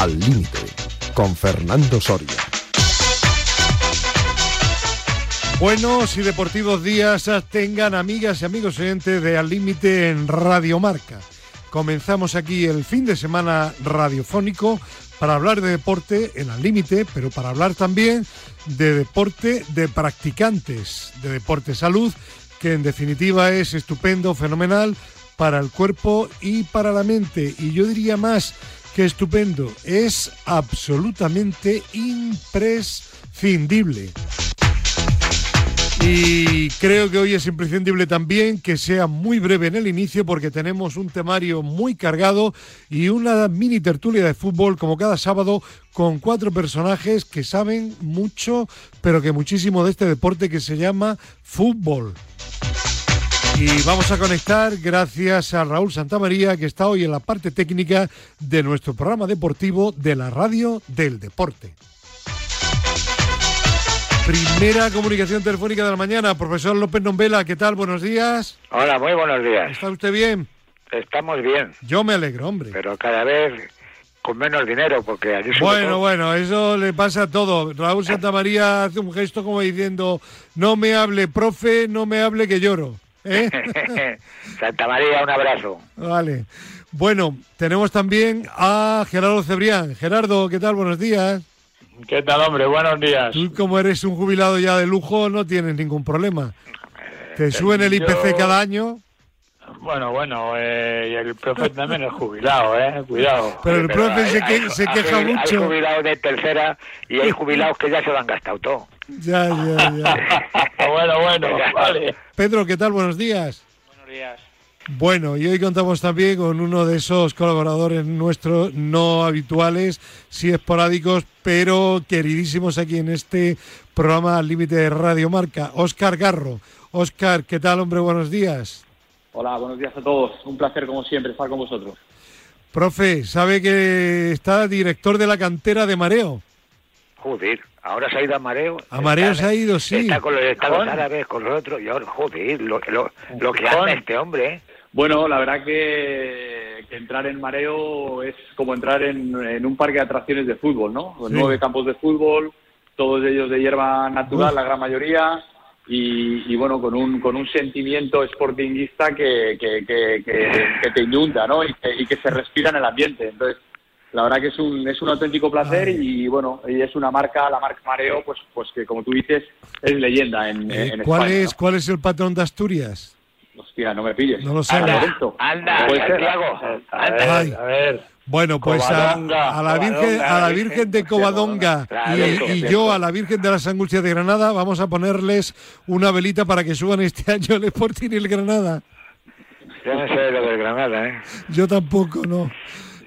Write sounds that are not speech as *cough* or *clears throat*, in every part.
Al Límite, con Fernando Soria. Buenos y deportivos días tengan amigas y amigos oyentes de Al Límite en Radio Marca. Comenzamos aquí el fin de semana radiofónico para hablar de deporte en Al Límite, pero para hablar también de deporte de practicantes, de deporte salud, que en definitiva es estupendo, fenomenal para el cuerpo y para la mente. Y yo diría más que estupendo, es absolutamente imprescindible. Y creo que hoy es imprescindible también que sea muy breve en el inicio porque tenemos un temario muy cargado y una mini tertulia de fútbol como cada sábado con cuatro personajes que saben mucho, pero que muchísimo de este deporte que se llama fútbol. Y vamos a conectar gracias a Raúl Santamaría que está hoy en la parte técnica de nuestro programa deportivo de la radio del deporte. Primera comunicación telefónica de la mañana, profesor López Nombela, ¿qué tal? Buenos días. Hola, muy buenos días. ¿Está usted bien? Estamos bien. Yo me alegro, hombre. Pero cada vez con menos dinero, porque allí Bueno, bueno, eso le pasa a todo. Raúl Santamaría hace un gesto como diciendo, no me hable, profe, no me hable que lloro. ¿Eh? *laughs* Santa María, un abrazo. Vale. Bueno, tenemos también a Gerardo Cebrián. Gerardo, ¿qué tal? Buenos días. ¿Qué tal, hombre? Buenos días. Tú, como eres un jubilado ya de lujo, no tienes ningún problema. Te suben el IPC cada año. Bueno, bueno, eh, y el profe también es jubilado, ¿eh? Cuidado. Pero el profe se, que, se queja mucho. Hay jubilados de tercera y hay jubilados que ya se lo han gastado todo. Ya, ya, ya. *laughs* bueno, bueno, vale. Pedro, ¿qué tal? Buenos días. Buenos días. Bueno, y hoy contamos también con uno de esos colaboradores nuestros no habituales, sí esporádicos, pero queridísimos aquí en este programa al límite de Radio Marca, Óscar Garro. Óscar, ¿qué tal, hombre? Buenos días. Hola, buenos días a todos. Un placer, como siempre, estar con vosotros. Profe, ¿sabe que está director de la cantera de Mareo? Joder, ahora se ha ido a Mareo. A Mareo se ha ido, sí. Está con los estados árabes, con los otros, y ahora, joder, lo, lo, lo que hace este hombre, ¿eh? Bueno, la verdad que, que, entrar en mareo es como entrar en, en, un parque de atracciones de fútbol, ¿no? Sí. Nueve campos de fútbol, todos ellos de hierba natural, Uf. la gran mayoría, y, y, bueno, con un, con un sentimiento sportinguista que, que, que, que te inunda, ¿no? Y que, y que, se respira en el ambiente. Entonces, la verdad que es un, es un auténtico placer y bueno, y es una marca, la marca Mareo, pues, pues que como tú dices, es leyenda en, eh, en ¿cuál España. Es, ¿Cuál es el patrón de Asturias? Hostia, no me pilles. No lo sé. Anda, anda, Santiago. A ver, a ver. Bueno, pues a, a, la Virgen, a la Virgen de Covadonga y, y, yo a la Virgen de las Angustias de Granada vamos a ponerles una velita para que suban este *laughs* año el Sporting y el Granada. Yo no sé lo del Granada, ¿eh? Yo tampoco, no.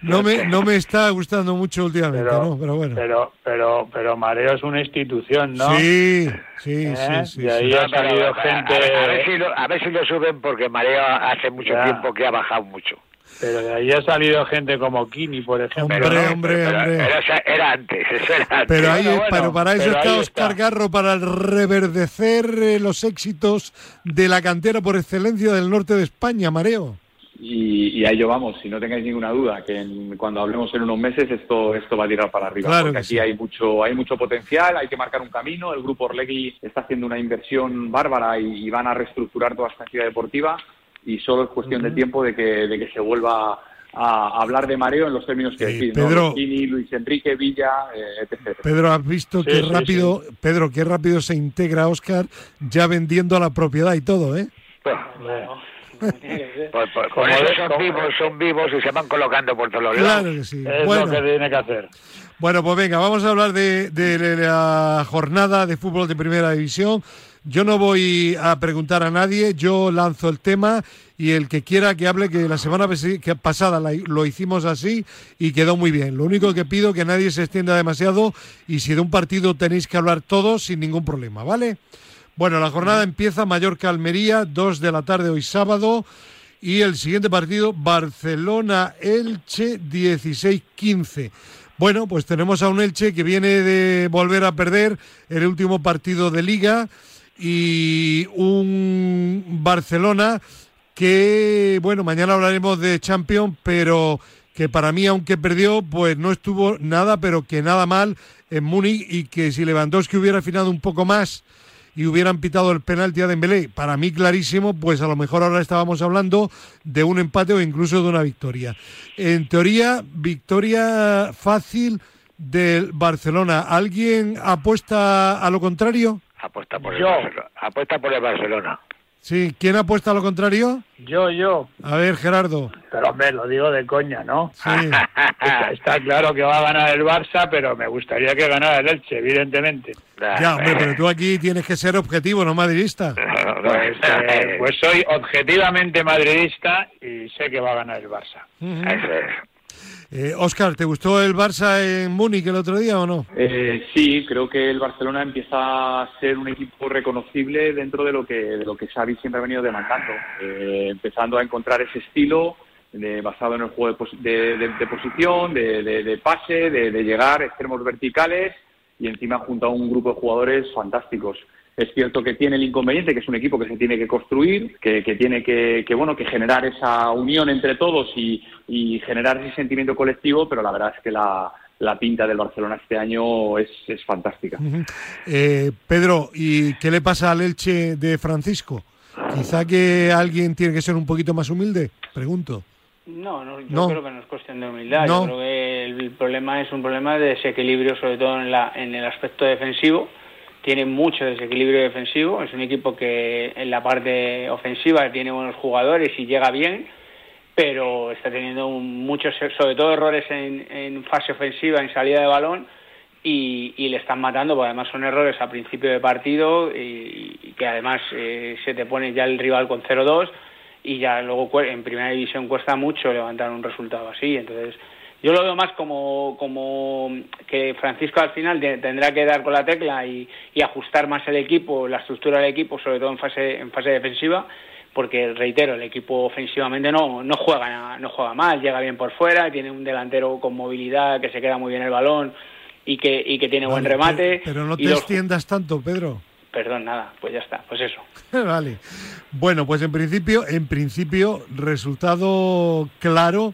No me, no me está gustando mucho últimamente, pero, ¿no? Pero bueno. Pero, pero, pero Mareo es una institución, ¿no? Sí, sí, ¿Eh? sí, sí. Y ahí sí. ha salido a, gente... A, a, ver si lo, a ver si lo suben porque Mareo hace mucho Ya. tiempo que ha bajado mucho. Pero de ahí ha salido gente como Kini, por ejemplo. Hombre, hombre, pero, hombre. pero eso era antes, eso era antes. Pero, ahí, Bueno, bueno, pero para eso pero está ahí Oscar está. Garro, para reverdecer eh, los éxitos de la cantera por excelencia del norte de España, Mareo. Y, y a ello vamos, si no tengáis ninguna duda, que en- cuando hablemos en unos meses esto, esto va a tirar para arriba. Claro porque que aquí sí. hay mucho, hay mucho potencial, hay que marcar un camino. El grupo Orlegui está haciendo una inversión bárbara y, y van a reestructurar toda esta ciudad deportiva. Y solo es cuestión de tiempo de que, de que se vuelva a hablar de mareo en los términos que decís, Pedro. ¿no? Luis Enrique, Villa, eh, etc. Pedro, has visto Sí, qué sí, rápido, Pedro, qué rápido se integra Oscar ya vendiendo la propiedad y todo, ¿eh? Por, por- *laughs* por Como eso de- son como- vivos, son vivos y se van colocando por todos los lados. Claro que sí. Es Bueno, lo que tiene que hacer. bueno, pues venga, vamos a hablar de, de la jornada de fútbol de primera división. Yo no voy a preguntar a nadie, yo lanzo el tema y el que quiera que hable, que la semana pasada lo hicimos así y quedó muy bien. Lo único que pido que nadie se extienda demasiado y si de un partido tenéis que hablar todos sin ningún problema, ¿vale? Bueno, la jornada empieza Mallorca-Almería, 2 de la tarde hoy sábado. Y el siguiente partido, Barcelona-Elche, 16-15. Bueno, pues tenemos a un Elche que viene de volver a perder el último partido de liga y un Barcelona que, bueno, mañana hablaremos de Champions, pero que para mí, aunque perdió, pues no estuvo nada, pero que nada mal en Múnich y que si Lewandowski hubiera afinado un poco más y hubieran pitado el penalti a Dembélé, para mí clarísimo, pues a lo mejor ahora estábamos hablando de un empate o incluso de una victoria. En teoría, victoria fácil del Barcelona. ¿Alguien apuesta a lo contrario? Apuesta por, el Yo. Barcelona. Apuesta por el Barcelona. Sí, ¿quién apuesta a lo contrario? Yo, yo. A ver, Gerardo. Pero hombre, lo digo de coña, ¿no? Sí. *laughs* Está, está claro que va a ganar el Barça, pero me gustaría que ganara el Elche, evidentemente. Ya, hombre, pero tú aquí tienes que ser objetivo, no madridista. *laughs* Pues, eh, pues soy objetivamente madridista y sé que va a ganar el Barça. Eso es. Eh, Oscar, ¿te gustó el Barça en Múnich el otro día o no? Eh, sí, creo que el Barcelona empieza a ser un equipo reconocible dentro de lo que de lo que Xavi siempre ha venido demandando, Eh, empezando a encontrar ese estilo de- basado en el juego de, de- posición, de, pase, de llegar extremos verticales y encima junto a un grupo de jugadores fantásticos. Es cierto que tiene el inconveniente que es un equipo que se tiene que construir, que, que tiene que, que, bueno que generar esa unión entre todos y, y generar ese sentimiento colectivo, pero la verdad es que la, la pinta del Barcelona este año es, es fantástica. Eh, Pedro, ¿y qué le pasa al Elche de Francisco? Quizá que alguien tiene que ser un poquito más humilde, pregunto. No, no, yo No. creo que no es cuestión de humildad. No. Yo creo que el, problema es un problema de desequilibrio, sobre todo en, la, en el aspecto defensivo. Tiene mucho desequilibrio defensivo. Es un equipo que en la parte ofensiva tiene buenos jugadores y llega bien, pero está teniendo muchos, sobre todo errores en, en fase ofensiva, en salida de balón, y, y le están matando, porque además son errores a principio de partido y, que además eh, se te pone ya el rival con 0-2 y ya luego en primera división cuesta mucho levantar un resultado así. Entonces, yo lo veo más como, como que Francisco al final te- tendrá que dar con la tecla y, y ajustar más el equipo, la estructura del equipo, sobre todo en fase, en fase defensiva, porque reitero, el equipo ofensivamente no, no juega no juega mal, llega bien por fuera, tiene un delantero con movilidad que se queda muy bien el balón y que, y que tiene buen remate. Pero, no te los- extiendas tanto, Pedro. Perdón, nada, pues ya está, pues eso. *laughs* vale. Bueno, pues en principio, en principio, resultado claro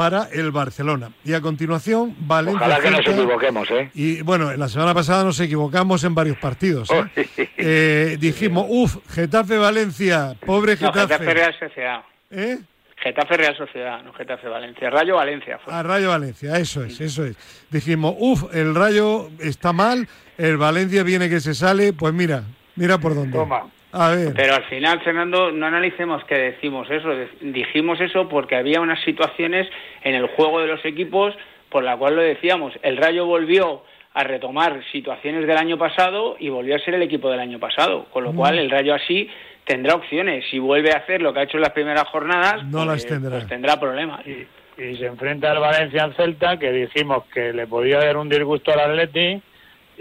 para el Barcelona. Y a continuación, Valencia. Ojalá que nos equivoquemos, ¿eh? Y bueno, la semana pasada nos equivocamos en varios partidos. ¿eh? *laughs* Eh, dijimos, uff, Getafe-Valencia, pobre No, Getafe. Getafe Real Sociedad. ¿Eh? Getafe Real Sociedad, no Getafe Valencia. Rayo Valencia fue. A Rayo Valencia, eso es, eso es. Dijimos, uff, el Rayo está mal, el Valencia viene que se sale, pues mira, mira por dónde. Toma. A ver. Pero al final, Fernando, no analicemos que decimos eso. Dijimos eso porque había unas situaciones en el juego de los equipos por la cual lo decíamos. El Rayo volvió a retomar situaciones del año pasado y volvió a ser el equipo del año pasado. Con lo cual, el Rayo así tendrá opciones. Si vuelve a hacer lo que ha hecho en las primeras jornadas, No las tendrá. pues tendrá problemas. Y, y se enfrenta al Valencia en Celta, que dijimos que le podía dar un disgusto al Atleti,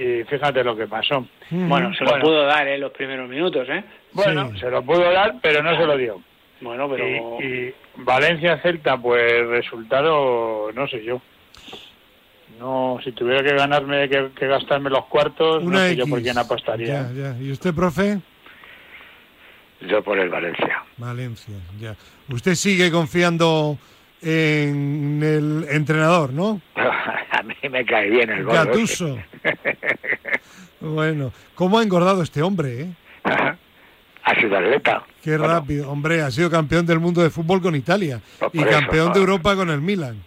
y fíjate lo que pasó. Bueno, se lo Bueno. pudo dar en los primeros minutos, ¿eh? Bueno, Sí. se lo pudo dar, pero no se lo dio. Bueno, pero... Y, y Valencia-Celta, pues resultado, no sé yo. No, si tuviera que ganarme, que, que gastarme los cuartos, no Una sé X. yo por quién apostaría. Ya, ya. ¿Y usted, profe? Yo por el Valencia. Valencia, ya. Usted sigue confiando en el entrenador, ¿no? *laughs* A mí me cae bien el gol. Gattuso. *laughs* Bueno, ¿cómo ha engordado este hombre, eh? ha sido atleta. Qué Bueno, rápido. Hombre, ha sido campeón del mundo de fútbol con Italia Pues y eso, campeón de. Europa con el Milan.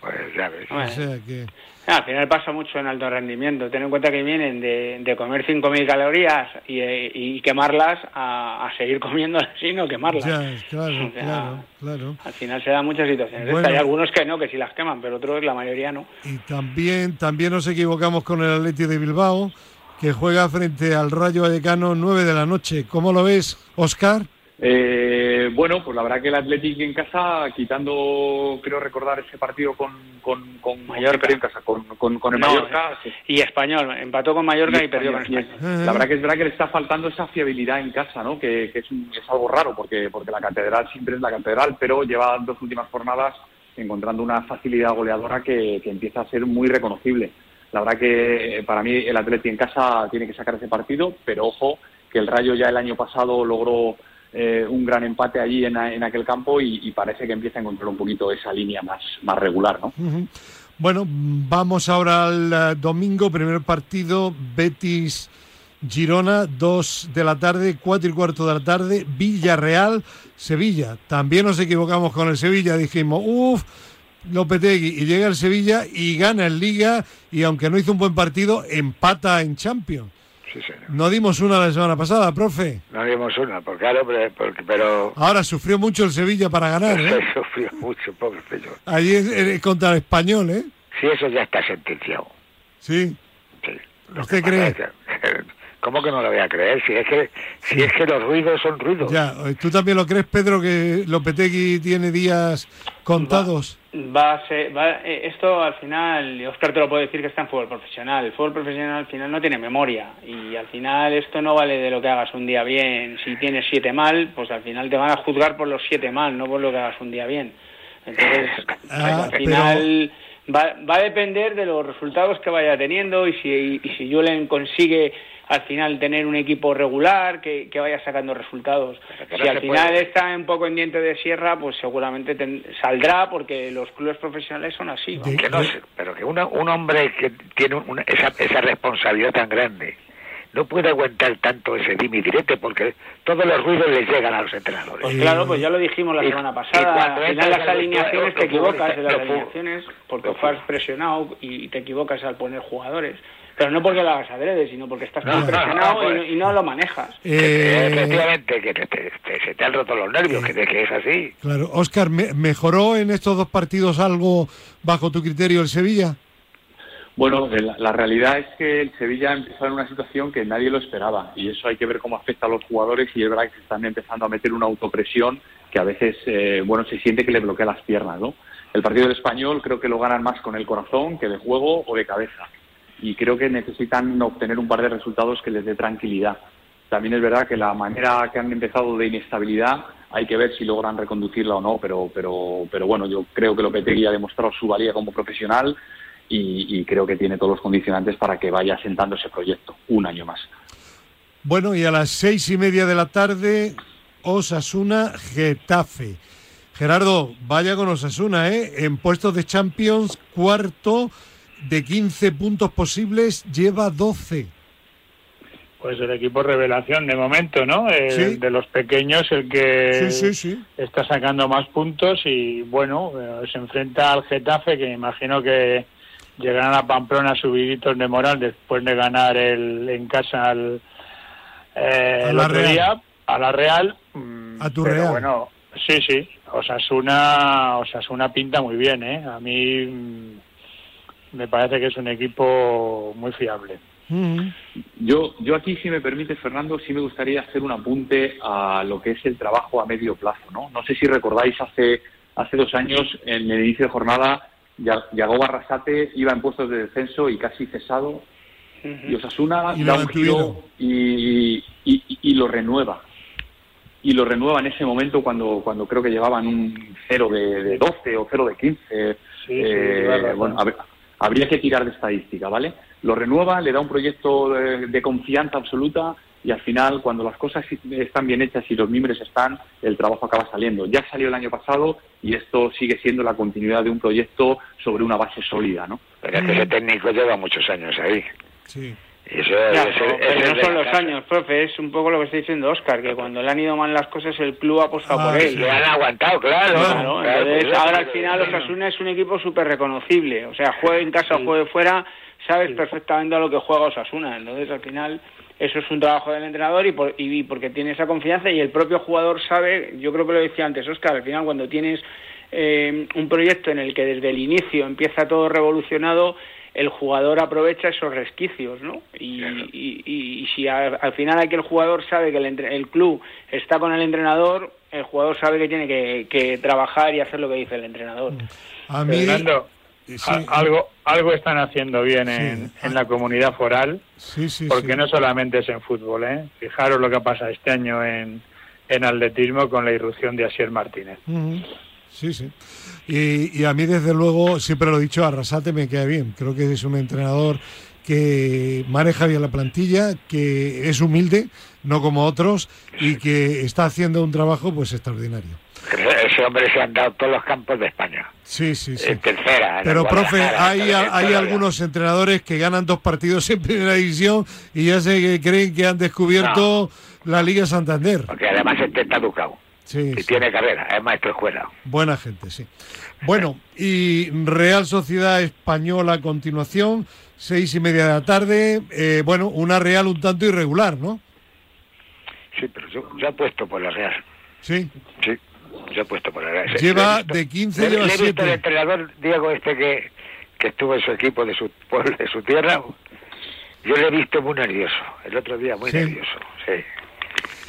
Pues ya ves. O sea que... Ah, Al final pasa mucho en alto rendimiento. Ten en cuenta que vienen de, de comer 5.000 calorías y, y quemarlas a, a seguir *laughs* comiéndolas y no quemarlas. Ya, claro, O sea, claro, claro. Al final se dan muchas situaciones. Bueno. Hay algunos que no, que sí las queman, pero otros, la mayoría no. Y también, también nos equivocamos con el Atleti de Bilbao, que juega frente al Rayo Vallecano 9 de la noche. ¿Cómo lo ves, Oscar? Eh, bueno, pues la verdad que el Athletic en casa, quitando, creo recordar ese partido con, con, con Mallorca. en casa, con, con, con el No, Mallorca. sí. Y Español, empató con Mallorca y, perdió con España. La verdad que es verdad que le está faltando esa fiabilidad en casa, ¿no? Que, que es, un- es algo raro porque, porque la catedral siempre es la catedral, pero lleva dos últimas jornadas encontrando una facilidad goleadora que, que empieza a ser muy reconocible. La verdad que eh, para mí el Atleti en casa tiene que sacar ese partido, pero ojo que el Rayo ya el año pasado logró eh, un gran empate allí en, en aquel campo y, parece que empieza a encontrar un poquito esa línea más, más regular, ¿no? Bueno, vamos ahora al eh, domingo, primer partido, Betis Girona, 2 de la tarde, 4 y cuarto de la tarde, Villarreal, Sevilla. También nos equivocamos con el Sevilla, dijimos, uff, Lopetegui, y llega el Sevilla y gana en Liga, y aunque no hizo un buen partido, empata en Champions. No dimos una la semana pasada, profe. No dimos una, porque claro, pero... Ahora sufrió mucho el Sevilla para ganar, *laughs* ¿eh? *laughs* sufrió mucho, pobre señor. Allí es, contra el español, ¿eh? Sí, eso ya está sentenciado. ¿Sí? Sí. ¿Usted cree? *laughs* ¿Cómo que no lo voy a creer? Si es que, si es que los ruidos son ruidos. Ya, ¿tú también lo crees, Pedro, que Lopetegui tiene días contados? Va, a ser, eh, esto al final, Oscar te lo puedo decir que está en fútbol profesional. El fútbol profesional al final no tiene memoria y al final esto no vale de lo que hagas un día bien. Si tienes siete mal, pues al final te van a juzgar por los siete mal, no por lo que hagas un día bien. Entonces, *laughs* ah, al final va, va, a depender de los resultados que vaya teniendo y si, y si Julen consigue al final tener un equipo regular que, vaya sacando resultados. Si al final está un poco en diente de sierra, pues seguramente saldrá porque los clubes profesionales son así. pero que un hombre que tiene esa, esa responsabilidad tan grande no puede aguantar tanto ese dimidirete porque todos los ruidos les llegan a los entrenadores. Pues claro, pues ya lo dijimos la semana pasada. Al final las alineaciones te equivocas de las alineaciones porque fue presionado y te equivocas al poner jugadores. Pero no porque lo hagas adrede, sino porque estás presionado y, no, lo manejas. Eh, Efectivamente, que se te han roto los nervios, que, que, es así. Claro. Oscar, ¿mejoró en estos dos partidos algo bajo tu criterio el Sevilla? Bueno, la, realidad es que el Sevilla ha empezado en una situación que nadie lo esperaba y eso hay que ver cómo afecta a los jugadores y es verdad que se están empezando a meter una autopresión que a veces, eh, bueno, se siente que le bloquea las piernas, ¿no? El partido del español creo que lo ganan más con el corazón que de juego o de cabeza y creo que necesitan obtener un par de resultados que les dé tranquilidad. También es verdad que la manera que han empezado de inestabilidad hay que ver si logran reconducirla o no, pero, pero, pero bueno, yo creo que Lopetegui ha demostrado su valía como profesional y, creo que tiene todos los condicionantes para que vaya asentando ese proyecto un año más. Bueno, y a las seis y media de la tarde, Osasuna Getafe. Gerardo, vaya con Osasuna, ¿eh? En puestos de Champions, cuarto de 15 puntos posibles lleva 12. Pues el equipo revelación de momento, ¿no? De los pequeños, el que está sacando más puntos y bueno, eh, se enfrenta al Getafe, que imagino que llegarán a Pamplona subiditos de moral después de ganar el, en casa al, eh, a la Real. a la Real. A tu Real. Bueno, sí, sí. Osasuna, Osasuna pinta muy bien, ¿eh? A mí mm, me parece que es un equipo muy fiable. Yo, yo aquí, si me permite, Fernando, sí me gustaría hacer un apunte a lo que es el trabajo a medio plazo. No, no sé si recordáis hace, hace dos años, en el inicio de jornada, Yago Barrasate iba en puestos de descenso y casi cesado. Y Osasuna da un giro y, y, lo renueva. Y lo renueva en ese momento cuando, cuando creo que llevaban un cero de, de 12 o cero de 15. Sí, eh, bueno, a ver, habría que tirar de estadística, ¿vale? Lo renueva, le da un proyecto de, confianza absoluta y al final, cuando las cosas están bien hechas y los miembros están, el trabajo acaba saliendo. Ya salió el año pasado y esto sigue siendo la continuidad de un proyecto sobre una base sólida, ¿no? Pero es que ese técnico lleva muchos años ahí. Sí. Eso, pero no son los años, profe, es un poco lo que está diciendo Oscar, que cuando le han ido mal las cosas el club ha apostado por ah, él. Le han aguantado, claro. ahora al final Osasuna es un equipo súper reconocible, o sea, juegue en casa o juegue fuera, sabes perfectamente a lo que juega Osasuna, entonces al final eso es un trabajo del entrenador y, por, y porque tiene esa confianza y el propio jugador sabe, yo creo que lo decía antes Oscar, al final cuando tienes eh, un proyecto en el que desde el inicio empieza todo revolucionado, el jugador aprovecha esos resquicios, ¿no? Y, y, si al final aquel jugador sabe que el, el, club está con el entrenador, el jugador sabe que tiene que, trabajar y hacer lo que dice el entrenador. A mí, Fernando, algo, algo están haciendo bien en, en, la comunidad foral, porque no solamente es en fútbol, ¿eh? Fijaros lo que pasa este año en, en atletismo con la irrupción de Asier Martínez. Sí, sí. Y, a mí, desde luego, siempre lo he dicho, Arrasate me queda bien. Creo que es un entrenador que maneja bien la plantilla, que es humilde, no como otros, y que está haciendo un trabajo pues extraordinario. Ese hombre se ha dado todos los campos de España. Sí, sí, sí. tercera. Pero, profe, hay, hay algunos entrenadores que ganan dos partidos en primera división y ya se creen que han descubierto la Liga Santander. Porque además este está educado. Sí, y tiene carrera, es maestro escuela. Buena gente, sí. Bueno, y Real Sociedad Española a continuación, seis y media de la tarde. Eh, bueno, una Real un tanto irregular, ¿no? Sí, pero yo, he apuesto por la Real. ¿Sí? Sí, yo he puesto por la Real. Lleva de 15 lleva le, he visto el entrenador Diego este que, que estuvo en su equipo de su pueblo, de su tierra. Yo le he visto muy nervioso, el otro día muy nervioso, sí.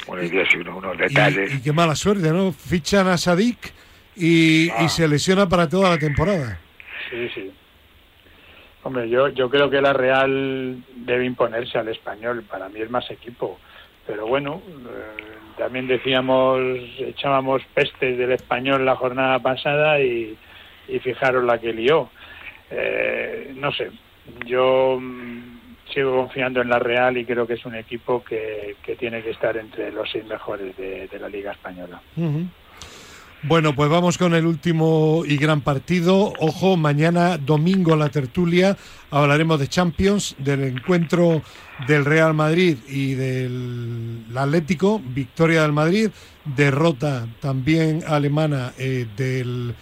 Muy nervioso, unos, unos detalles. Y, qué mala suerte, ¿no? Fichan a Sadik y, y ah. se lesiona para toda la temporada. Sí, sí. Hombre, yo, yo creo que la Real debe imponerse al español. Para mí es más equipo. Pero bueno, eh, también decíamos, echábamos pestes del español la jornada pasada y, fijaros la que lió. Eh, no sé, yo mm, sigo confiando en la Real y creo que es un equipo que, tiene que estar entre los seis mejores de, la Liga Española. Bueno, pues vamos con el último y gran partido. Ojo, mañana domingo la tertulia hablaremos de Champions, del encuentro del Real Madrid y del Atlético, victoria del Madrid, derrota también alemana eh, del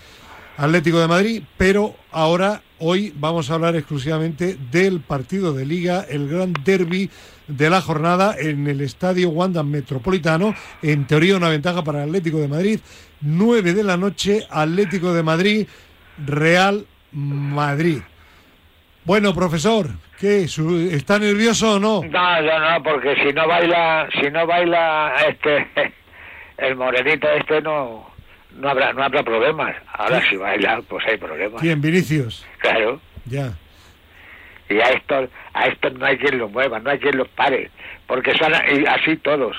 Atlético de Madrid, pero ahora hoy vamos a hablar exclusivamente del partido de liga, el gran derby de la jornada en el Estadio Wanda Metropolitano. En teoría una ventaja para el Atlético de Madrid. 9 de la noche, Atlético de Madrid, Real Madrid. Bueno, profesor, ¿qué? ¿Está nervioso o no? No, no, no, porque si no baila, si no baila este, *laughs* el morenito este no, no habrá, no habrá problemas. Ahora si baila, pues hay problemas. ¿Quién, Vinicius? Claro. Ya. Y a esto, a esto no hay quien lo mueva, no hay quien los pare, porque son así todos.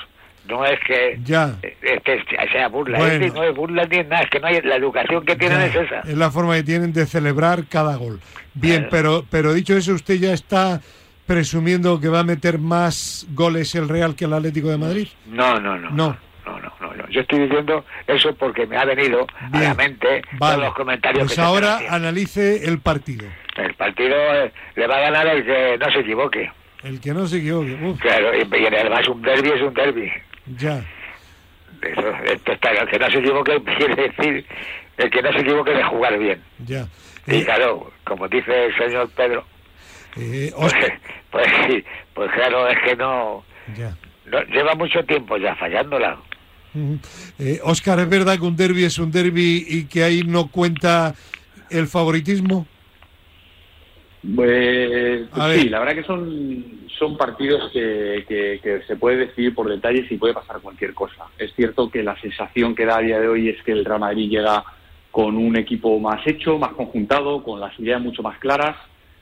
No es que ya. Este, sea burla, este no es burla ni nada, es que no hay, la educación que tienen es esa. Es la forma que tienen de celebrar cada gol. Bien, pero, pero dicho eso, usted ya está presumiendo que va a meter más goles el Real que el Atlético de Madrid. No. No. No, no, no, Yo estoy diciendo eso porque me ha venido a la mente todos los comentarios pues ahora analice el partido. El partido eh, le va a ganar el que no se equivoque. El que no se equivoque. Claro, y, además un derby es un derby. Ya. Eso, esto está, el que no se equivoque *laughs* quiere decir el que no se equivoque de jugar bien. Ya. Y eh, claro, como dice el señor Pedro, eh, pues, *laughs* pues, sí, pues claro, es que no, lleva mucho tiempo ya fallándola. Oscar, ¿es verdad que un derby es un derby y que ahí no cuenta el favoritismo? Pues, sí, la verdad que son, son partidos que, que, se puede decidir por detalles y puede pasar cualquier cosa. Es cierto que la sensación que da a día de hoy es que el Real Madrid llega con un equipo más hecho, más conjuntado, con las ideas mucho más claras,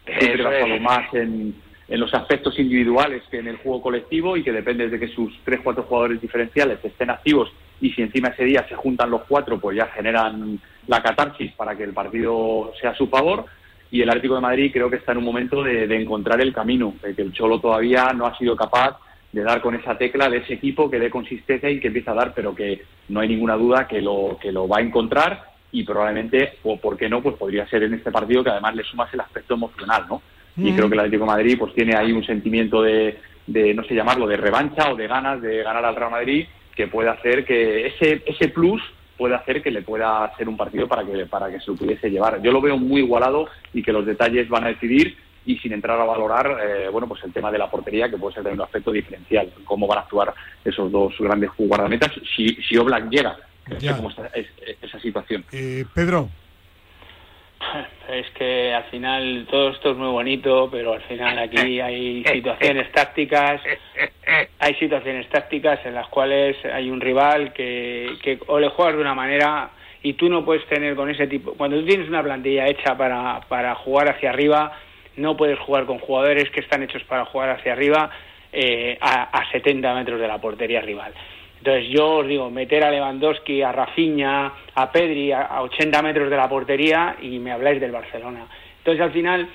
siempre basado más en, en los aspectos individuales que en el juego colectivo y que depende de que sus tres, cuatro jugadores diferenciales estén activos y si encima ese día se juntan los cuatro, pues ya generan la catarsis para que el partido sea a su favor y el Atlético de Madrid creo que está en un momento de, encontrar el camino, de que el Cholo todavía no ha sido capaz de dar con esa tecla de ese equipo que dé consistencia y que empieza a dar, pero que no hay ninguna duda que lo, que lo va a encontrar y probablemente, o por qué no, pues podría ser en este partido que además le sumas el aspecto emocional, ¿no? Y mm. creo que el Atlético de Madrid pues tiene ahí un sentimiento de, de, no sé llamarlo, de revancha o de ganas de ganar al Real Madrid que puede hacer que ese, ese plus puede hacer que le pueda hacer un partido para que, para que se lo pudiese llevar. Yo lo veo muy igualado y que los detalles van a decidir y sin entrar a valorar eh, bueno pues el tema de la portería que puede ser también un aspecto diferencial cómo van a actuar esos dos grandes guardametas si si Oblak llega cómo está esa situación eh, Pedro *laughs* es que al final todo esto es muy bonito, pero al final aquí *laughs* hay situaciones tácticas, *laughs* hay situaciones tácticas en las cuales hay un rival que, que o le juegas de una manera y tú no puedes tener con ese tipo, cuando tú tienes una plantilla hecha para, para jugar hacia arriba, no puedes jugar con jugadores que están hechos para jugar hacia arriba eh, a, a 70 metros de la portería rival. Entonces yo os digo, meter a Lewandowski, a Rafinha, a Pedri a, 80 metros de la portería y me habláis del Barcelona. Entonces al final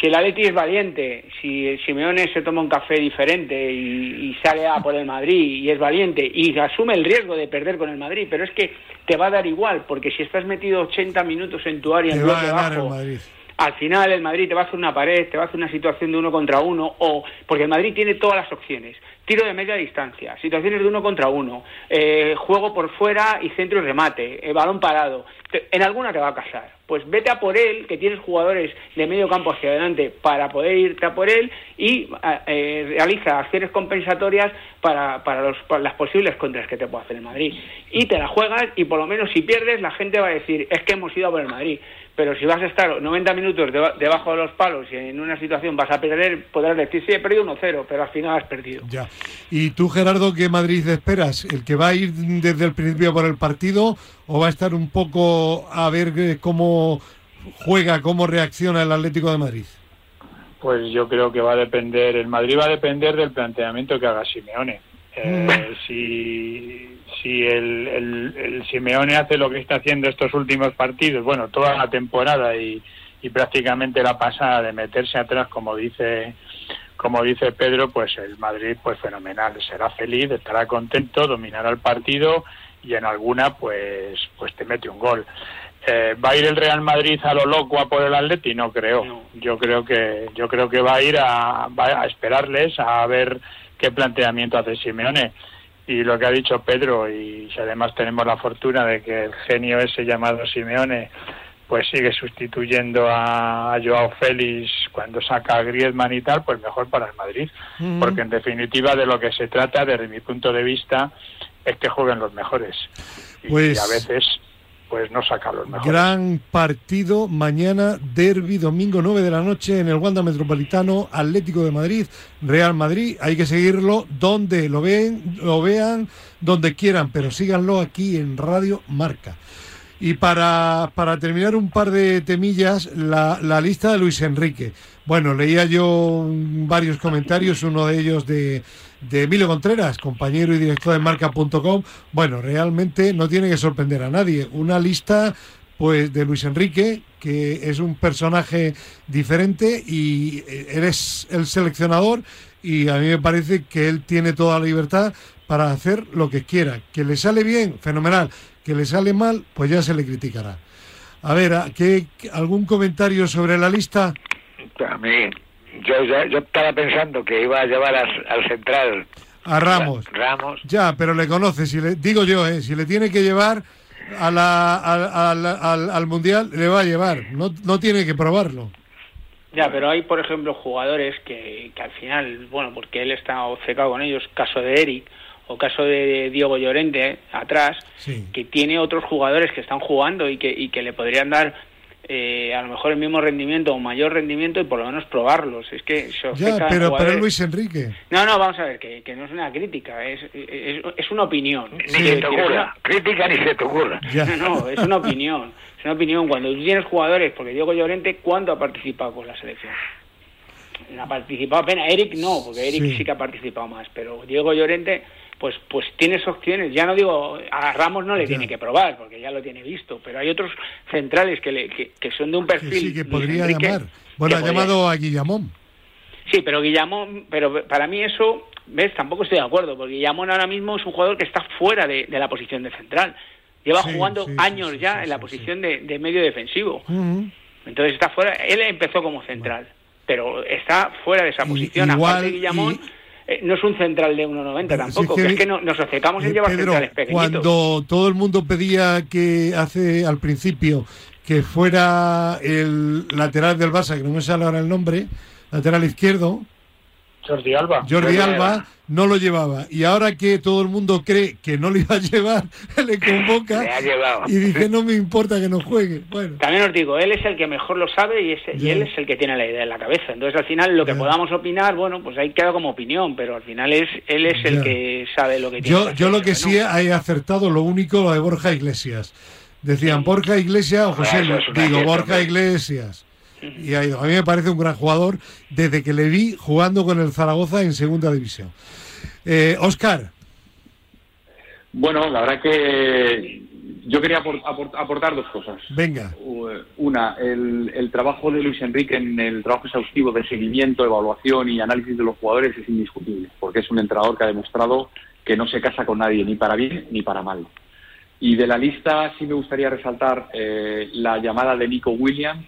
si el Atleti es valiente, si el Simeone se toma un café diferente y, sale a por el Madrid y es valiente y asume el riesgo de perder con el Madrid, pero es que te va a dar igual, porque si estás metido 80 minutos en tu área en bloque bajo, al final el Madrid te va a hacer una pared, te va a hacer una situación de uno contra uno, o porque el Madrid tiene todas las opciones. Tiro de media distancia, situaciones de uno contra uno, eh, juego por fuera y centro y remate, eh, balón parado. en alguna te va a casar. Pues vete a por él, que tienes jugadores de medio campo hacia adelante para poder irte a por él y eh, realiza acciones compensatorias para, para, los, para las posibles contras que te pueda hacer el Madrid. Y te la juegas y por lo menos si pierdes la gente va a decir es que hemos ido a por el Madrid pero si vas a estar 90 minutos debajo de los palos y en una situación vas a perder, podrás decir, sí, he perdido 1-0, pero al final has perdido. Ya. ¿Y tú, Gerardo, qué Madrid esperas? ¿El que va a ir desde el principio por el partido o va a estar un poco a ver eh, cómo juega, cómo reacciona el Atlético de Madrid? Pues yo creo que va a depender, el Madrid va a depender del planteamiento que haga Simeone. Eh, mm. si si el, el, Simeone hace lo que está haciendo estos últimos partidos, bueno, toda la temporada y, prácticamente la pasada de meterse atrás, como dice como dice Pedro, pues el Madrid pues fenomenal, será feliz, estará contento, dominará el partido y en alguna pues pues te mete un gol. Eh, ¿Va a ir el Real Madrid a lo loco a por el Atleti? No creo. Yo creo que yo creo que va a ir a, va a esperarles a ver qué planteamiento hace Simeone y lo que ha dicho Pedro y si además tenemos la fortuna de que el genio ese llamado Simeone pues sigue sustituyendo a, Joao Félix cuando saca a Griezmann y tal, pues mejor para el Madrid, porque en definitiva de lo que se trata desde mi punto de vista es que jueguen los mejores y pues a veces pues no saca los mejores. Gran partido mañana, derby, domingo 9 de la noche en el Wanda Metropolitano, Atlético de Madrid, Real Madrid. Hay que seguirlo donde lo ven, lo vean, donde quieran, pero síganlo aquí en Radio Marca. Y para, para terminar un par de temillas, la, la lista de Luis Enrique. Bueno, leía yo varios comentarios, uno de ellos de, de Emilio Contreras, compañero y director de marca.com. Bueno, realmente no tiene que sorprender a nadie. Una lista pues de Luis Enrique, que es un personaje diferente y eres el seleccionador y a mí me parece que él tiene toda la libertad para hacer lo que quiera. Que le sale bien, fenomenal. Que le sale mal, pues ya se le criticará. A ver, ¿qué, ¿algún comentario sobre la lista? A mí, yo, yo estaba pensando que iba a llevar al, central. A Ramos. Ramos. Ya, pero le conoce. Si le, digo yo, eh, si le tiene que llevar a la, al, al, Mundial, le va a llevar. No, no tiene que probarlo. Ya, pero hay, por ejemplo, jugadores que, que al final, bueno, porque él está obcecado con ellos, caso de Eric o caso de Diego Llorente atrás, que tiene otros jugadores que están jugando y que, y que le podrían dar eh, a lo mejor el mismo rendimiento o mayor rendimiento y por lo menos probarlos. Es que ya, pero para Luis Enrique. No, no, vamos a ver, que, que no es una crítica, es, es, una opinión. Ni se te ocurra, crítica ni se te ocurra. No, no, es una opinión. Una opinión. Cuando tú tienes jugadores, porque Diego Llorente, ¿cuándo ha participado con la selección? No ha participado apenas. Eric no, porque Eric sí que ha participado más, pero Diego Llorente pues pues tienes opciones. Ya no digo, a Ramos no le tiene que probar, porque ya lo tiene visto, pero hay otros centrales que, le, que, son de un perfil. sí, que podría llamar. Bueno, ha llamado a Guillamón. Sí, pero Guillamón, pero para mí eso, ves, tampoco estoy de acuerdo, porque Guillamón ahora mismo es un jugador que está fuera de, la posición de central. Lleva jugando años ya en la posición de, medio defensivo. Entonces está fuera. Él empezó como central, pero está fuera de esa posición. Igual, Guillamón. Eh, no es un central de 1,90 tampoco, es que, nos acercamos en llevar centrales pequeñitos. Cuando todo el mundo pedía que hace al principio que fuera el lateral del Barça, que no me sale ahora el nombre, lateral izquierdo, Jordi Alba. Jordi Alba no lo llevaba. Y ahora que todo el mundo cree que no lo iba a llevar, *laughs* le convoca y dice no me importa que no juegue. Bueno. También os digo, él es el que mejor lo sabe y, él es el que tiene la idea en la cabeza. Entonces al final lo que podamos opinar, bueno, pues ahí queda como opinión, pero al final es él es el que sabe lo que tiene. Yo, yo lo que sí he acertado, lo único, lo de Borja Iglesias. Decían Borja Iglesias o José, digo Borja Iglesias y ha ido. A mí me parece un gran jugador desde que le vi jugando con el Zaragoza en segunda división. Eh, Oscar. Bueno, la verdad que yo quería aportar dos cosas. Venga. Una, el, el, trabajo de Luis Enrique en el trabajo exhaustivo de seguimiento, evaluación y análisis de los jugadores es indiscutible, porque es un entrenador que ha demostrado que no se casa con nadie, ni para bien ni para mal. Y de la lista sí me gustaría resaltar eh, la llamada de Nico Williams,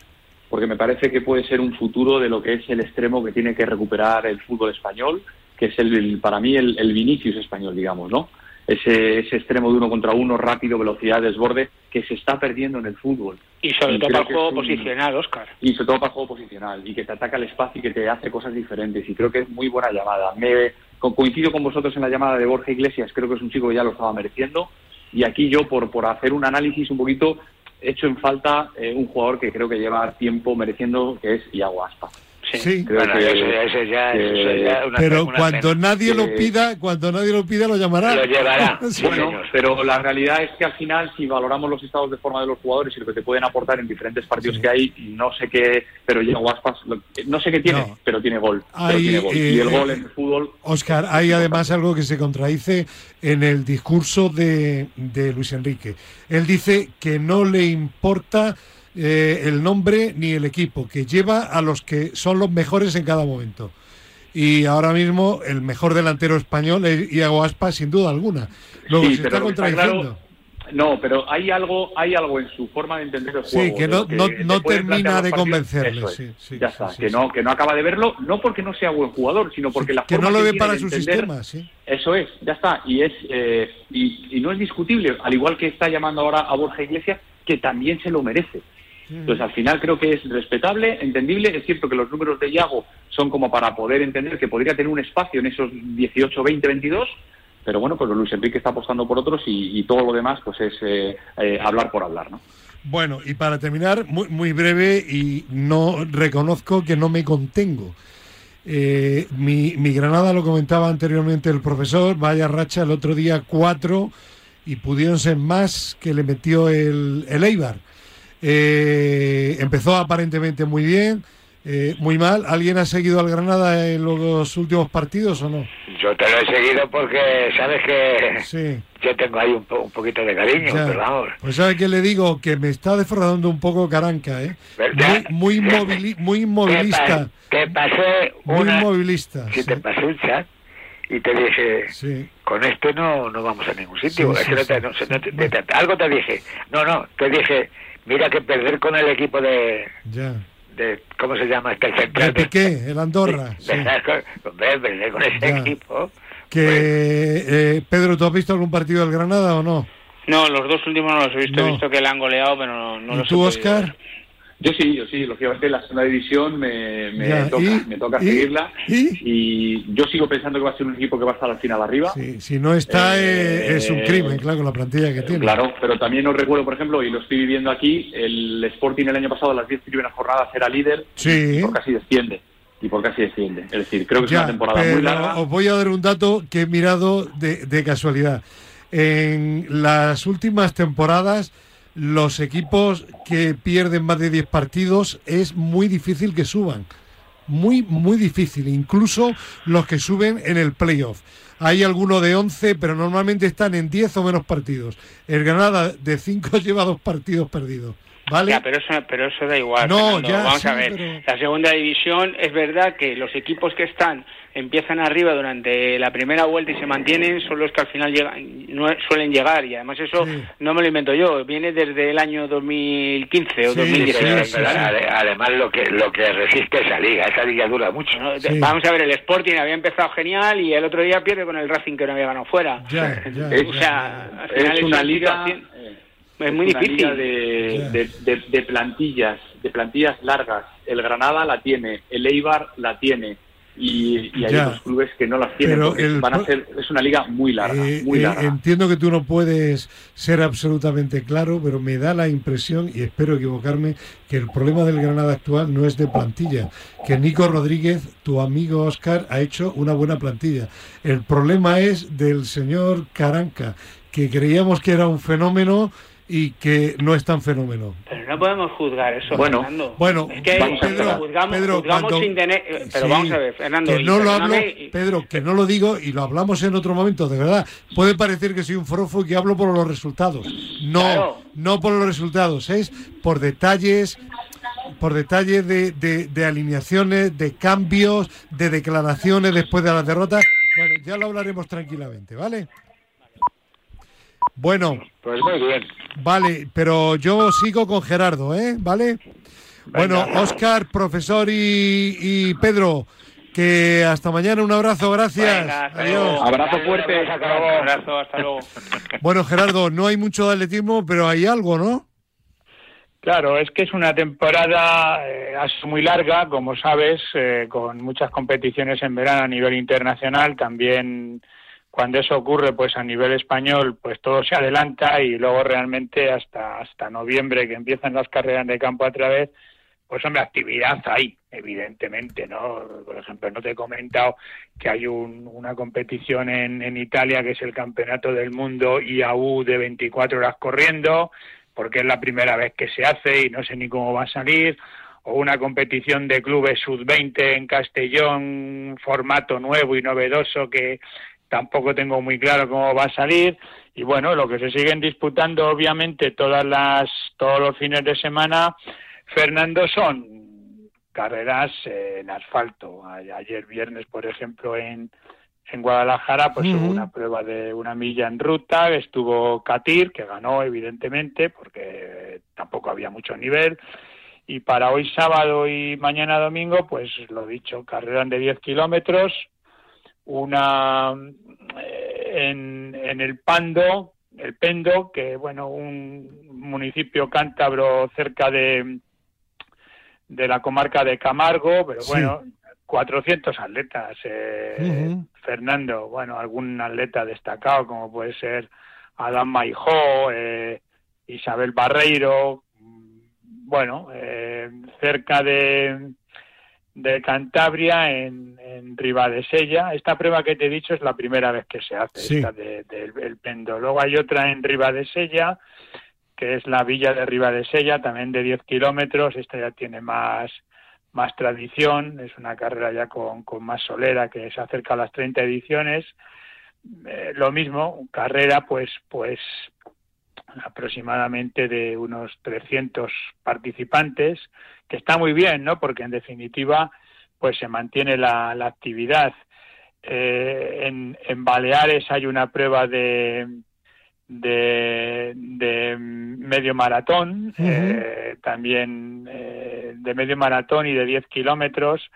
porque me parece que puede ser un futuro de lo que es el extremo que tiene que recuperar el fútbol español, que es el, para mí el, el Vinicius español, digamos, ¿no? ese, ese extremo de uno contra uno, rápido, velocidad, desborde, que se está perdiendo en el fútbol. Y sobre todo para el juego posicional, Oscar. Y sobre todo para el juego posicional, y que te ataca el espacio y que te hace cosas diferentes. Y creo que es muy buena llamada. Me coincido con vosotros en la llamada de Borja Iglesias, creo que es un chico que ya lo estaba mereciendo. Y aquí yo, por, por hacer un análisis un poquito, hecho en falta eh, un jugador que creo que lleva tiempo mereciendo, que es Iago Aspa. Sí, pero cuando nadie lo pida, cuando nadie lo pida lo llamará. Lo llevará. *laughs* bueno, pero la realidad es que al final si valoramos los estados de forma de los jugadores y lo que te pueden aportar en diferentes partidos que hay, no sé qué, pero llega Aspas, no sé qué tiene, pero tiene gol. y el gol en el fútbol. Oscar, hay además algo que se contradice en el discurso de, de Luis Enrique. Él dice que no le importa eh, el nombre ni el equipo, que lleva a los que son los mejores en cada momento. Y ahora mismo el mejor delantero español es Iago Aspa, sin duda alguna. Luego se está contradiciendo. no, pero hay algo, hay algo en su forma de entender el juego. Sí, que no, no, termina de convencerle. ya está, que no, que no acaba de verlo, no porque no sea buen jugador, sino porque la que no lo ve para su sistema, sí. Eso es, ya está, y es eh, y, y no es discutible, al igual que está llamando ahora a Borja Iglesias, que también se lo merece. Entonces, al final creo que es respetable, entendible. Es cierto que los números de Iago son como para poder entender que podría tener un espacio en esos 18, 20, 22, pero bueno, pues Luis Enrique está apostando por otros y, todo lo demás pues es eh, eh, hablar por hablar, ¿no? Bueno, y para terminar, muy, muy breve y no reconozco que no me contengo. Eh, mi, mi, Granada, lo comentaba anteriormente el profesor, vaya racha el otro día cuatro y pudieron ser más que le metió el, el Eibar. Eh, empezó aparentemente muy bien, eh, muy mal. ¿Alguien ha seguido al Granada en los últimos partidos o no? Yo te lo he seguido porque sabes que yo tengo ahí un, poquito de cariño, Pues sabe que le digo que me está defraudando un poco Caranca, ¿eh? Muy, muy, muy inmovilista. Te, pasé una... Muy inmovilista. Si te pasé un chat y te dije, con esto no, no vamos a ningún sitio. algo te dije. No, no, te dije Mira que perder con el equipo de... De, ¿Cómo se llama este central? ¿De qué? El Andorra. con, perder con ese equipo. Que, pues eh, Pedro, ¿tú has visto algún partido del Granada o no? No, los dos últimos no los he visto. He visto que le han goleado, pero no, no ¿Y tú, Oscar? Yo sí, yo sí, lógicamente la segunda división me, toca, me toca seguirla ¿Y? yo sigo pensando que va a ser un equipo que va a estar al final arriba. Sí, si no está eh, es un crimen, claro, con la plantilla que tiene. Claro, pero también os recuerdo, por ejemplo, y lo estoy viviendo aquí, el Sporting el año pasado, las 10 primeras jornadas, era líder sí. y por casi desciende. Y por casi desciende. Es decir, creo que es una temporada muy larga. Os voy a dar un dato que he mirado de, de casualidad. En las últimas temporadas los equipos que pierden más de 10 partidos es muy difícil que suban. Muy, muy difícil. Incluso los que suben en el playoff. Hay algunos de 11, pero normalmente están en 10 o menos partidos. El Granada de 5 *laughs* lleva dos partidos perdidos. ¿Vale? Ya, pero eso, pero eso da igual. No, ya, Vamos a ver. La segunda división es verdad que los equipos que están empiezan arriba durante la primera vuelta y se mantienen son los que al final llegan, no suelen llegar y además eso no me lo invento yo viene desde el año 2015 o 2016 además lo que lo que resiste esa liga esa liga dura mucho vamos a ver el Sporting había empezado genial y el otro día pierde con el Racing que no había ganado fuera *laughs* o sea es una liga es muy difícil de, de plantillas de plantillas largas el Granada la tiene el Eibar la tiene y, hay otros clubes que no las tienen. van a ser, es una liga muy larga, eh, muy eh, larga. entiendo que tú no puedes ser absolutamente claro, pero me da la impresión, y espero equivocarme, que el problema del Granada actual no es de plantilla, que Nico Rodríguez, tu amigo Oscar, ha hecho una buena plantilla. El problema es del señor Caranca, que creíamos que era un fenómeno y que no es tan fenómeno. Pero no podemos juzgar eso, bueno, Fernando. Bueno, es que Pedro, juzgamos, Pedro, juzgamos cuando, sin tener... Eh, pero sí, vamos a ver, Fernando... Que no lo hablo, Pedro, que no lo digo y lo hablamos en otro momento, de verdad. Puede parecer que soy un forofo y que hablo por los resultados. No, Claro. no por los resultados, es por detalles por detalles de, de- de alineaciones, de cambios, de declaraciones después de las derrotas. Bueno, ya lo hablaremos tranquilamente, ¿vale? Bueno, Pues muy bien. vale, pero yo sigo con Gerardo, ¿eh? ¿Vale? Bueno, Oscar, profesor y, y Pedro, que hasta mañana, un abrazo, gracias. Venga, hasta Adiós. luego. Abrazo fuerte. Un abrazo, hasta luego. *laughs* Bueno, Gerardo, no hay mucho de atletismo, pero hay algo, ¿no? Claro, es que es una temporada eh, muy larga, como sabes, eh, con muchas competiciones en verano a nivel internacional. También cuando eso ocurre, pues a nivel español, pues todo se adelanta y luego realmente hasta hasta noviembre que empiezan las carreras de campo otra vez, pues hombre, actividad hay, evidentemente, ¿no? Por ejemplo, no te he comentado que hay un- una competición en, en Italia que es el Campeonato del Mundo IAU de 24 horas corriendo, porque es la primera vez que se hace y no sé ni cómo va a salir, o una competición de clubes sub-20 en Castellón, formato nuevo y novedoso que tampoco tengo muy claro cómo va a salir. Y bueno, lo que se siguen disputando, obviamente, todas las, todos los fines de semana, Fernando, son carreras en asfalto. Ayer viernes, por ejemplo, en, en Guadalajara, pues hubo una prueba de una milla en ruta, estuvo Katir, que ganó, evidentemente, porque tampoco había mucho nivel. Y para hoy sábado y mañana domingo, pues lo dicho, carrera de 10 kilómetros, una eh, en, en el Pando, el Pendo, que bueno, un municipio cántabro cerca de, de la comarca de Camargo, pero Sí. bueno, 400 atletas, eh. Fernando, bueno, algún atleta destacado como puede ser Adán Maijó, eh, Isabel Barreiro, mm, bueno, eh, cerca de, de Cantabria, en, en Ribadesella. Esta prueba que te he dicho es la primera vez que se hace, Sí. esta de- del el Pendo. Luego hay otra en Ribadesella, que es la villa de Ribadesella, también de 10 kilómetros. Esta ya tiene más, más tradición, es una carrera ya con, con más solera, que se acerca a las 30 ediciones. Eh, lo mismo, carrera pues, pues aproximadamente de unos 300 participantes, que está muy bien, ¿no? Porque en definitiva, pues se mantiene la, la actividad. Eh, en, en Baleares hay una prueba de, de, de medio maratón, eh, también eh, de medio maratón y de 10 kilómetros,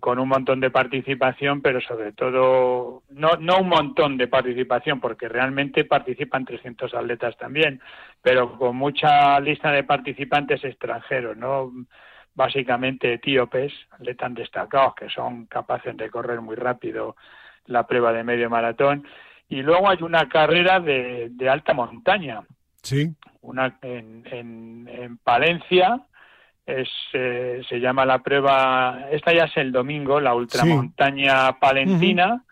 con un montón de participación, pero sobre todo, no, no un montón de participación, porque realmente participan 300 atletas también, pero con mucha lista de participantes extranjeros, ¿no? Básicamente etíopes, atletas destacados que son capaces de correr muy rápido la prueba de medio maratón. Y luego hay una carrera de, de alta montaña, Sí. una en, en, en Palencia, es, eh, se llama la prueba, esta ya es el domingo, la ultramontaña palentina,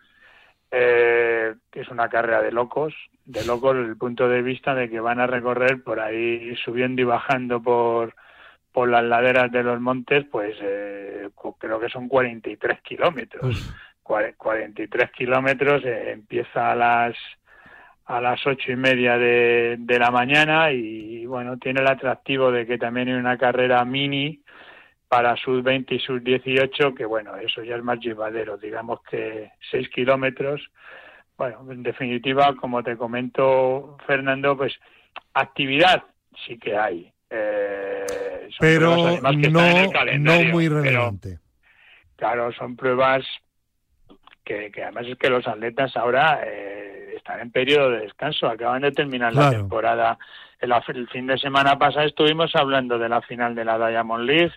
eh, que es una carrera de locos, de locos desde el punto de vista de que van a recorrer por ahí subiendo y bajando por, por las laderas de los montes, pues eh, creo que son 43 kilómetros. Uf. Cua- 43 kilómetros, eh, empieza a las a las ocho y media de, de la mañana y bueno, tiene el atractivo de que también hay una carrera mini para sub 20 y sub 18, que bueno, eso ya es más llevadero, digamos que 6 kilómetros. Bueno, en definitiva, como te comento, Fernando, pues actividad sí que hay. Eh, Pero pruebas, que no, no muy pero- relevante. Claro, son pruebas que, que además es que los atletas ahora eh, están en periodo de descanso, acaban de terminar la temporada. El, el fin de semana pasado estuvimos hablando de la final de la Diamond League.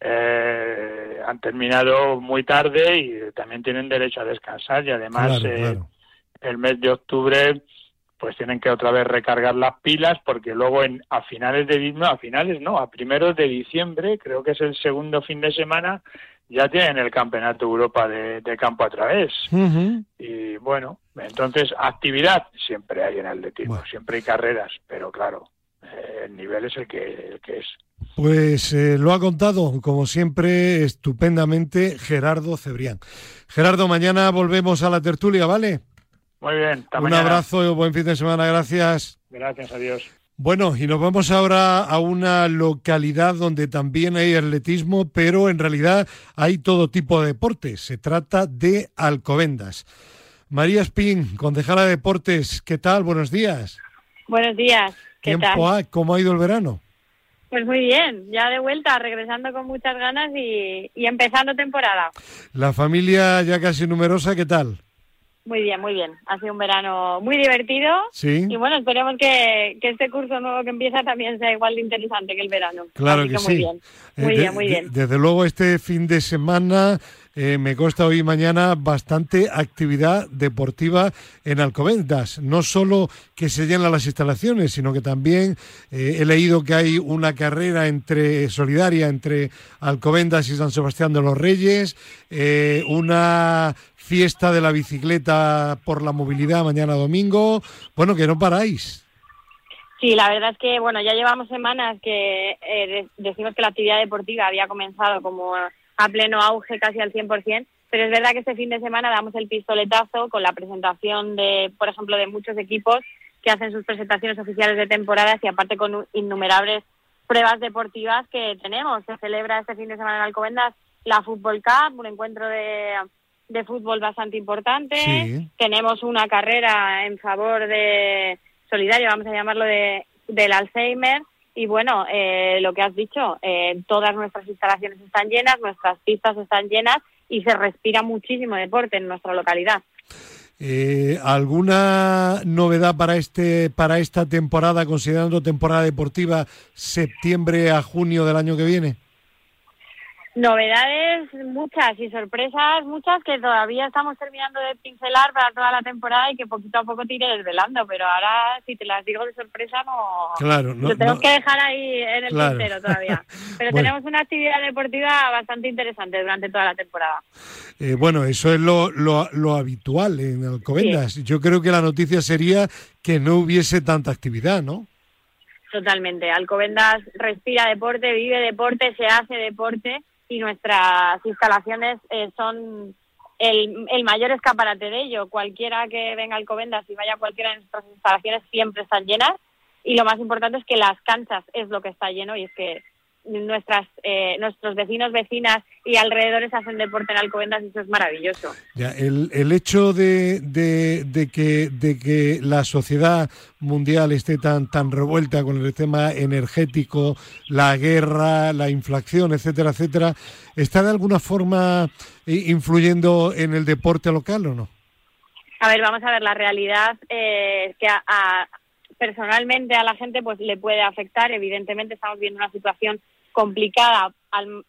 Eh, han terminado muy tarde y también tienen derecho a descansar y además Claro, eh, claro. el mes de octubre pues tienen que otra vez recargar las pilas porque luego en a finales de no a finales no a primeros de diciembre creo que es el segundo fin de semana ya tienen el Campeonato Europa de, campo a través. Y bueno, entonces actividad siempre hay en el atletismo, siempre hay carreras, pero claro, eh, el nivel es el que, es. Pues eh, lo ha contado, como siempre, estupendamente Gerardo Cebrián. Gerardo, mañana volvemos a la tertulia, ¿vale? Muy bien. Un abrazo y buen fin de semana, gracias. Gracias, adiós. Bueno, y nos vamos ahora a una localidad donde también hay atletismo, pero en realidad hay todo tipo de deportes. Se trata de Alcobendas. María Spin, concejala de deportes, ¿qué tal? Buenos días. Buenos días. ¿Qué tal? ¿Cómo ha ido el verano? Pues muy bien, ya de vuelta, regresando con muchas ganas y, y empezando temporada. La familia ya casi numerosa, ¿qué tal? Muy bien, muy bien. Ha sido un verano muy divertido. Sí. Y bueno, esperemos que, este curso nuevo que empieza también sea igual de interesante que el verano. Claro que, sí. Muy bien, eh, muy bien, muy bien. desde luego, este fin de semana eh, me consta hoy y mañana bastante actividad deportiva en Alcobendas. No solo que se llenan las instalaciones, sino que también eh, he leído que hay una carrera entre solidaria entre Alcobendas y San Sebastián de los Reyes, una fiesta de la bicicleta por la movilidad mañana domingo. Bueno, que no paráis. Sí, la verdad es que, bueno, ya llevamos semanas que eh, decimos que la actividad deportiva había comenzado como a pleno auge, casi al 100%, pero es verdad que este fin de semana damos el pistoletazo con la presentación de, por ejemplo, de muchos equipos que hacen sus presentaciones oficiales de temporadas y aparte con innumerables pruebas deportivas que tenemos. Se celebra este fin de semana en Alcobendas la Fútbol Cup, un encuentro de de fútbol bastante importante. Tenemos una carrera en favor de solidario, vamos a llamarlo de del Alzheimer. Y bueno, eh, lo que has dicho, eh, todas nuestras instalaciones están llenas, nuestras pistas están llenas y se respira muchísimo deporte en nuestra localidad. Eh, ¿Alguna novedad para este para esta temporada, considerando temporada deportiva septiembre a junio del año que viene? Novedades muchas y sorpresas muchas que todavía estamos terminando de pincelar para toda la temporada y que poquito a poco te iré desvelando, pero ahora si te las digo de sorpresa no... Claro, no... Lo tenemos que dejar ahí en el claro. todavía. *laughs* Pero tenemos una actividad deportiva bastante interesante durante toda la temporada. Eh, bueno, eso es lo, lo, habitual en Alcobendas. Yo creo que la noticia sería que no hubiese tanta actividad, ¿no? Totalmente. Alcobendas respira deporte, vive deporte, se hace deporte y nuestras instalaciones eh, son el, el, mayor escaparate de ello. Cualquiera que venga al Covendas y vaya a cualquiera de nuestras instalaciones siempre están llenas y lo más importante es que las canchas es lo que está lleno y es que nuestras eh, nuestros vecinos, vecinas y alrededores hacen deporte en Alcobendas y eso es maravilloso. Ya, el, el hecho de, de, que, de que la sociedad mundial esté tan, tan revuelta con el tema energético, la guerra, la inflación, etcétera, etcétera, ¿está de alguna forma eh, influyendo en el deporte local o no? A ver, vamos a ver, la realidad eh, es que a, personalmente a la gente pues le puede afectar. Evidentemente estamos viendo una situación complicada al,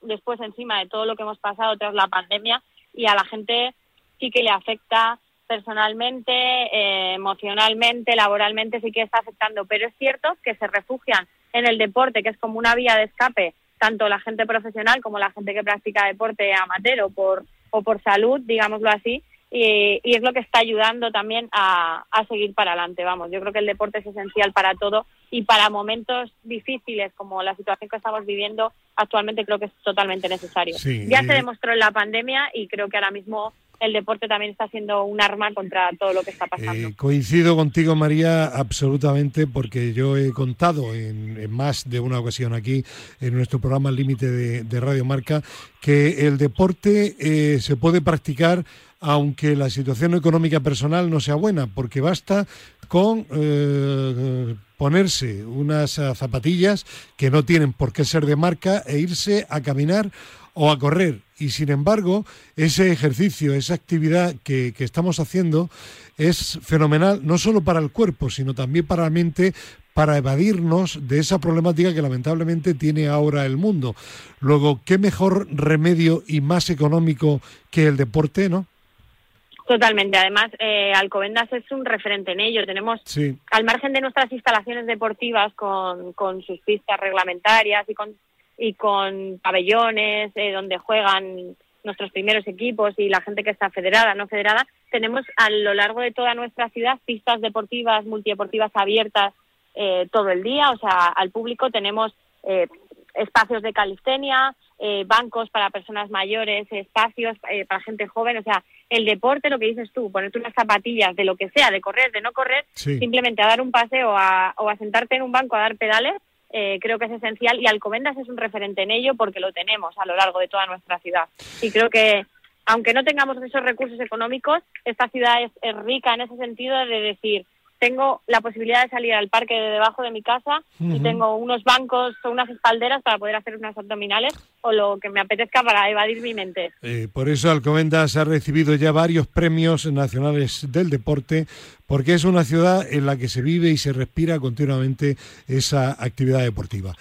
después encima de todo lo que hemos pasado tras la pandemia y a la gente sí que le afecta personalmente, eh, emocionalmente, laboralmente, sí que está afectando. Pero es cierto que se refugian en el deporte, que es como una vía de escape, tanto la gente profesional como la gente que practica deporte amateur o por, o por salud, digámoslo así, y, es lo que está ayudando también a, seguir para adelante. Vamos, yo creo que el deporte es esencial para todo y para momentos difíciles como la situación que estamos viviendo actualmente creo que es totalmente necesario. ya se demostró en la pandemia y creo que ahora mismo el deporte también está siendo un arma contra todo lo que está pasando. Eh, coincido contigo, María, absolutamente, porque yo he contado en, más de una ocasión aquí en nuestro programa Límite de, Radio Marca que el deporte eh, se puede practicar aunque la situación económica personal no sea buena, porque basta con eh, ponerse unas zapatillas que no tienen por qué ser de marca e irse a caminar o a correr. Y sin embargo, ese ejercicio, esa actividad que, que, estamos haciendo es fenomenal, no solo para el cuerpo, sino también para la mente, para evadirnos de esa problemática que lamentablemente tiene ahora el mundo. Luego, ¿qué mejor remedio y más económico que el deporte, no? Totalmente. Además, eh, Alcobendas es un referente en ello. Tenemos, al margen de nuestras instalaciones deportivas con, con sus pistas reglamentarias y con y con pabellones eh, donde juegan nuestros primeros equipos y la gente que está federada, no federada, tenemos a lo largo de toda nuestra ciudad pistas deportivas, multideportivas abiertas eh, todo el día, o sea, al público tenemos eh, espacios de calistenia, eh, bancos para personas mayores, espacios para gente joven, o sea, el deporte, lo que dices tú, ponerte unas zapatillas de lo que sea, de correr, de no correr, simplemente a dar un paseo o a sentarte en un banco a dar pedales, eh, creo que es esencial y Alcobendas es un referente en ello porque lo tenemos a lo largo de toda nuestra ciudad. Y creo que, aunque no tengamos esos recursos económicos, esta ciudad es, es rica en ese sentido de decir, tengo la posibilidad de salir al parque de debajo de mi casa y tengo unos bancos o unas espalderas para poder hacer unas abdominales o lo que me apetezca para evadir mi mente. Eh, por eso Alcobendas ha recibido ya varios premios nacionales del deporte porque es una ciudad en la que se vive y se respira continuamente esa actividad deportiva.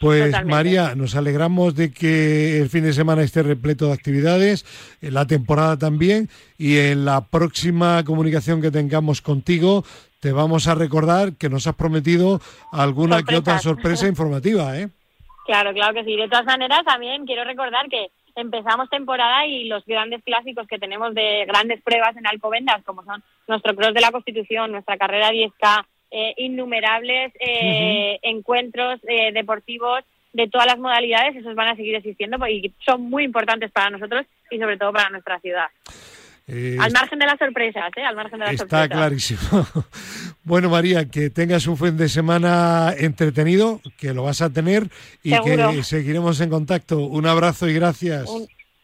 Pues María, nos alegramos de que el fin de semana esté repleto de actividades, en la temporada también, y en la próxima comunicación que tengamos contigo te vamos a recordar que nos has prometido alguna que otra sorpresa informativa, ¿eh? Claro, claro que sí. De todas maneras, también quiero recordar que empezamos temporada y los grandes clásicos que tenemos de grandes pruebas en Alcobendas, como son nuestro Cross de la Constitución, nuestra carrera 10K, eh, innumerables eh, encuentros eh, deportivos de todas las modalidades, esos van a seguir existiendo y son muy importantes para nosotros y sobre todo para nuestra ciudad. Eh, al margen de las sorpresas, ¿eh? Al margen de las está clarísimo. *laughs* bueno, María, que tengas un fin de semana entretenido, que lo vas a tener y que seguiremos en contacto. Un abrazo y gracias.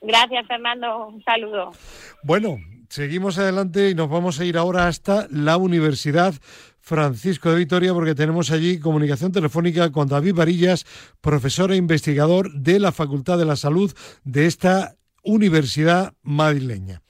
Gracias, Fernando. Un saludo. Bueno, seguimos adelante y nos vamos a ir ahora hasta la Universidad Francisco de Vitoria porque tenemos allí comunicación telefónica con David Varillas, profesor e investigador de la Facultad de la Salud de esta Universidad Madrileña.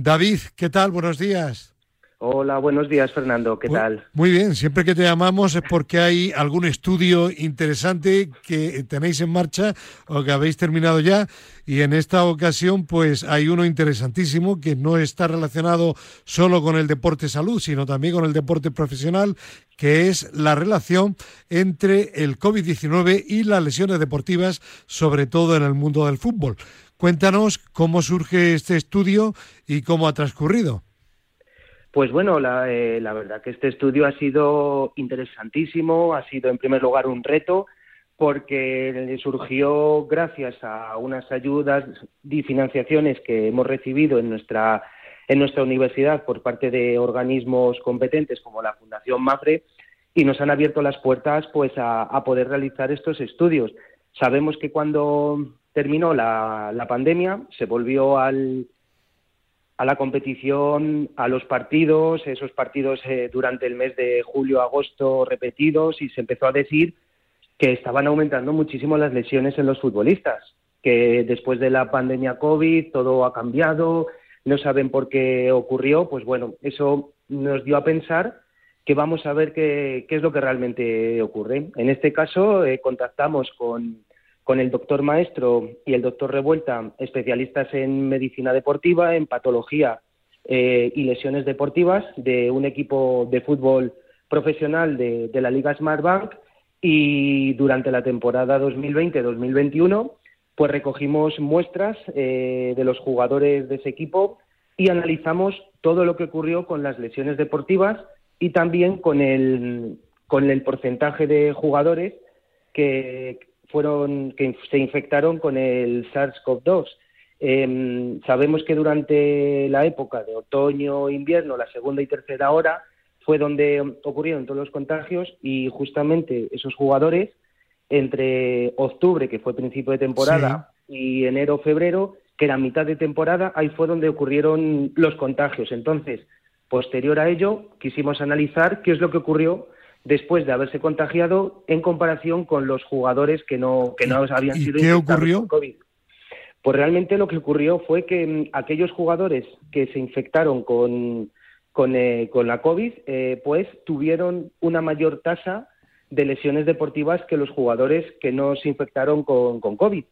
David, ¿qué tal? Buenos días. Hola, buenos días, Fernando. ¿Qué tal? Muy bien, siempre que te llamamos es porque hay algún estudio interesante que tenéis en marcha o que habéis terminado ya. Y en esta ocasión, pues hay uno interesantísimo que no está relacionado solo con el deporte salud, sino también con el deporte profesional, que es la relación entre el COVID-19 y las lesiones deportivas, sobre todo en el mundo del fútbol. Cuéntanos cómo surge este estudio y cómo ha transcurrido. Pues bueno, eh, la, verdad que este estudio ha sido interesantísimo, ha sido en primer lugar un reto porque surgió gracias a unas ayudas y financiaciones que hemos recibido en nuestra en nuestra universidad por parte de organismos competentes como la Fundación MAFRE y nos han abierto las puertas pues a poder realizar estos estudios. Sabemos que cuando terminó la, pandemia, se volvió al, a la competición, a los partidos, esos partidos eh, durante el mes de julio, agosto repetidos y se empezó a decir que estaban aumentando muchísimo las lesiones en los futbolistas, que después de la pandemia COVID todo ha cambiado, no saben por qué ocurrió, pues bueno, eso nos dio a pensar que vamos a ver qué, qué es lo que realmente ocurre. En este caso, eh, contactamos con con el doctor Maestro y el doctor Revuelta, especialistas en medicina deportiva, en patología eh, y lesiones deportivas de un equipo de fútbol profesional de, la Liga Smartbank y durante la temporada 2020-2021 pues recogimos muestras eh, de los jugadores de ese equipo y analizamos todo lo que ocurrió con las lesiones deportivas y también con el, con el porcentaje de jugadores que, fueron que se infectaron con el SARS-CoV-2. Em, sabemos que durante la época de otoño, invierno, la segunda y tercera hora fue donde ocurrieron todos los contagios y justamente esos jugadores entre octubre, que fue principio de temporada, y enero, febrero, que era mitad de temporada, ahí fue donde ocurrieron los contagios. Entonces, posterior a ello, quisimos analizar qué es lo que ocurrió después de haberse contagiado en comparación con los jugadores que no, que no habían ¿Y sido ¿Qué ocurrió? Con COVID. Pues realmente lo que ocurrió fue que mm, aquellos jugadores que se infectaron con, con, eh, con la COVID, eh, pues tuvieron una mayor tasa de lesiones deportivas que los jugadores que no se infectaron con, con COVID.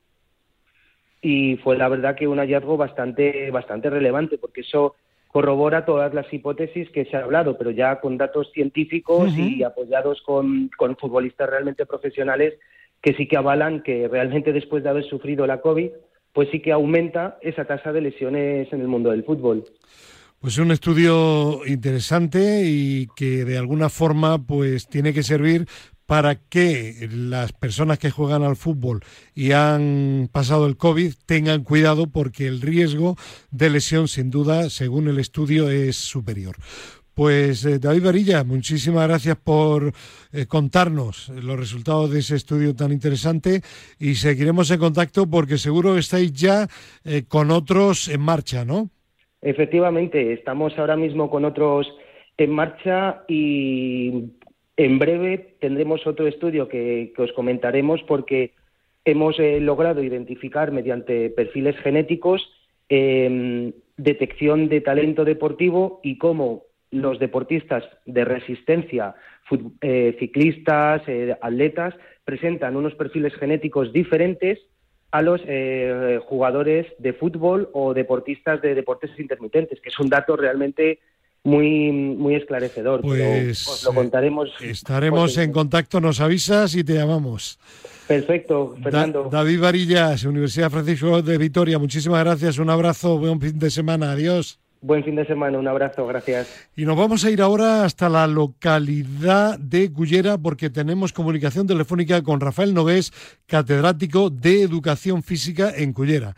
Y fue la verdad que un hallazgo bastante, bastante relevante, porque eso corrobora todas las hipótesis que se ha hablado, pero ya con datos científicos y apoyados con, con futbolistas realmente profesionales que sí que avalan que realmente después de haber sufrido la COVID, pues sí que aumenta esa tasa de lesiones en el mundo del fútbol. Pues un estudio interesante y que de alguna forma pues tiene que servir para que las personas que juegan al fútbol y han pasado el COVID tengan cuidado porque el riesgo de lesión sin duda, según el estudio, es superior. Pues eh, David Varilla, muchísimas gracias por eh, contarnos los resultados de ese estudio tan interesante y seguiremos en contacto porque seguro estáis ya eh, con otros en marcha, ¿no? Efectivamente, estamos ahora mismo con otros en marcha y en breve tendremos otro estudio que, os comentaremos porque hemos eh, logrado identificar mediante perfiles genéticos em, detección de talento deportivo y cómo los deportistas de resistencia, eh, ciclistas, eh, atletas, presentan unos perfiles genéticos diferentes a los jugadores de fútbol o deportistas de deportes intermitentes, que es un dato realmente muy, muy esclarecedor. Pues lo contaremos. Eh, estaremos en contacto, nos avisas y te llamamos. Perfecto, Fernando. David Varillas, Universidad Francisco de Vitoria, muchísimas gracias, un abrazo, buen fin de semana, adiós. Buen fin de semana, un abrazo, gracias. Y nos vamos a ir ahora hasta la localidad de Cullera porque tenemos comunicación telefónica con Rafael Nogués, catedrático de Educación Física en Cullera.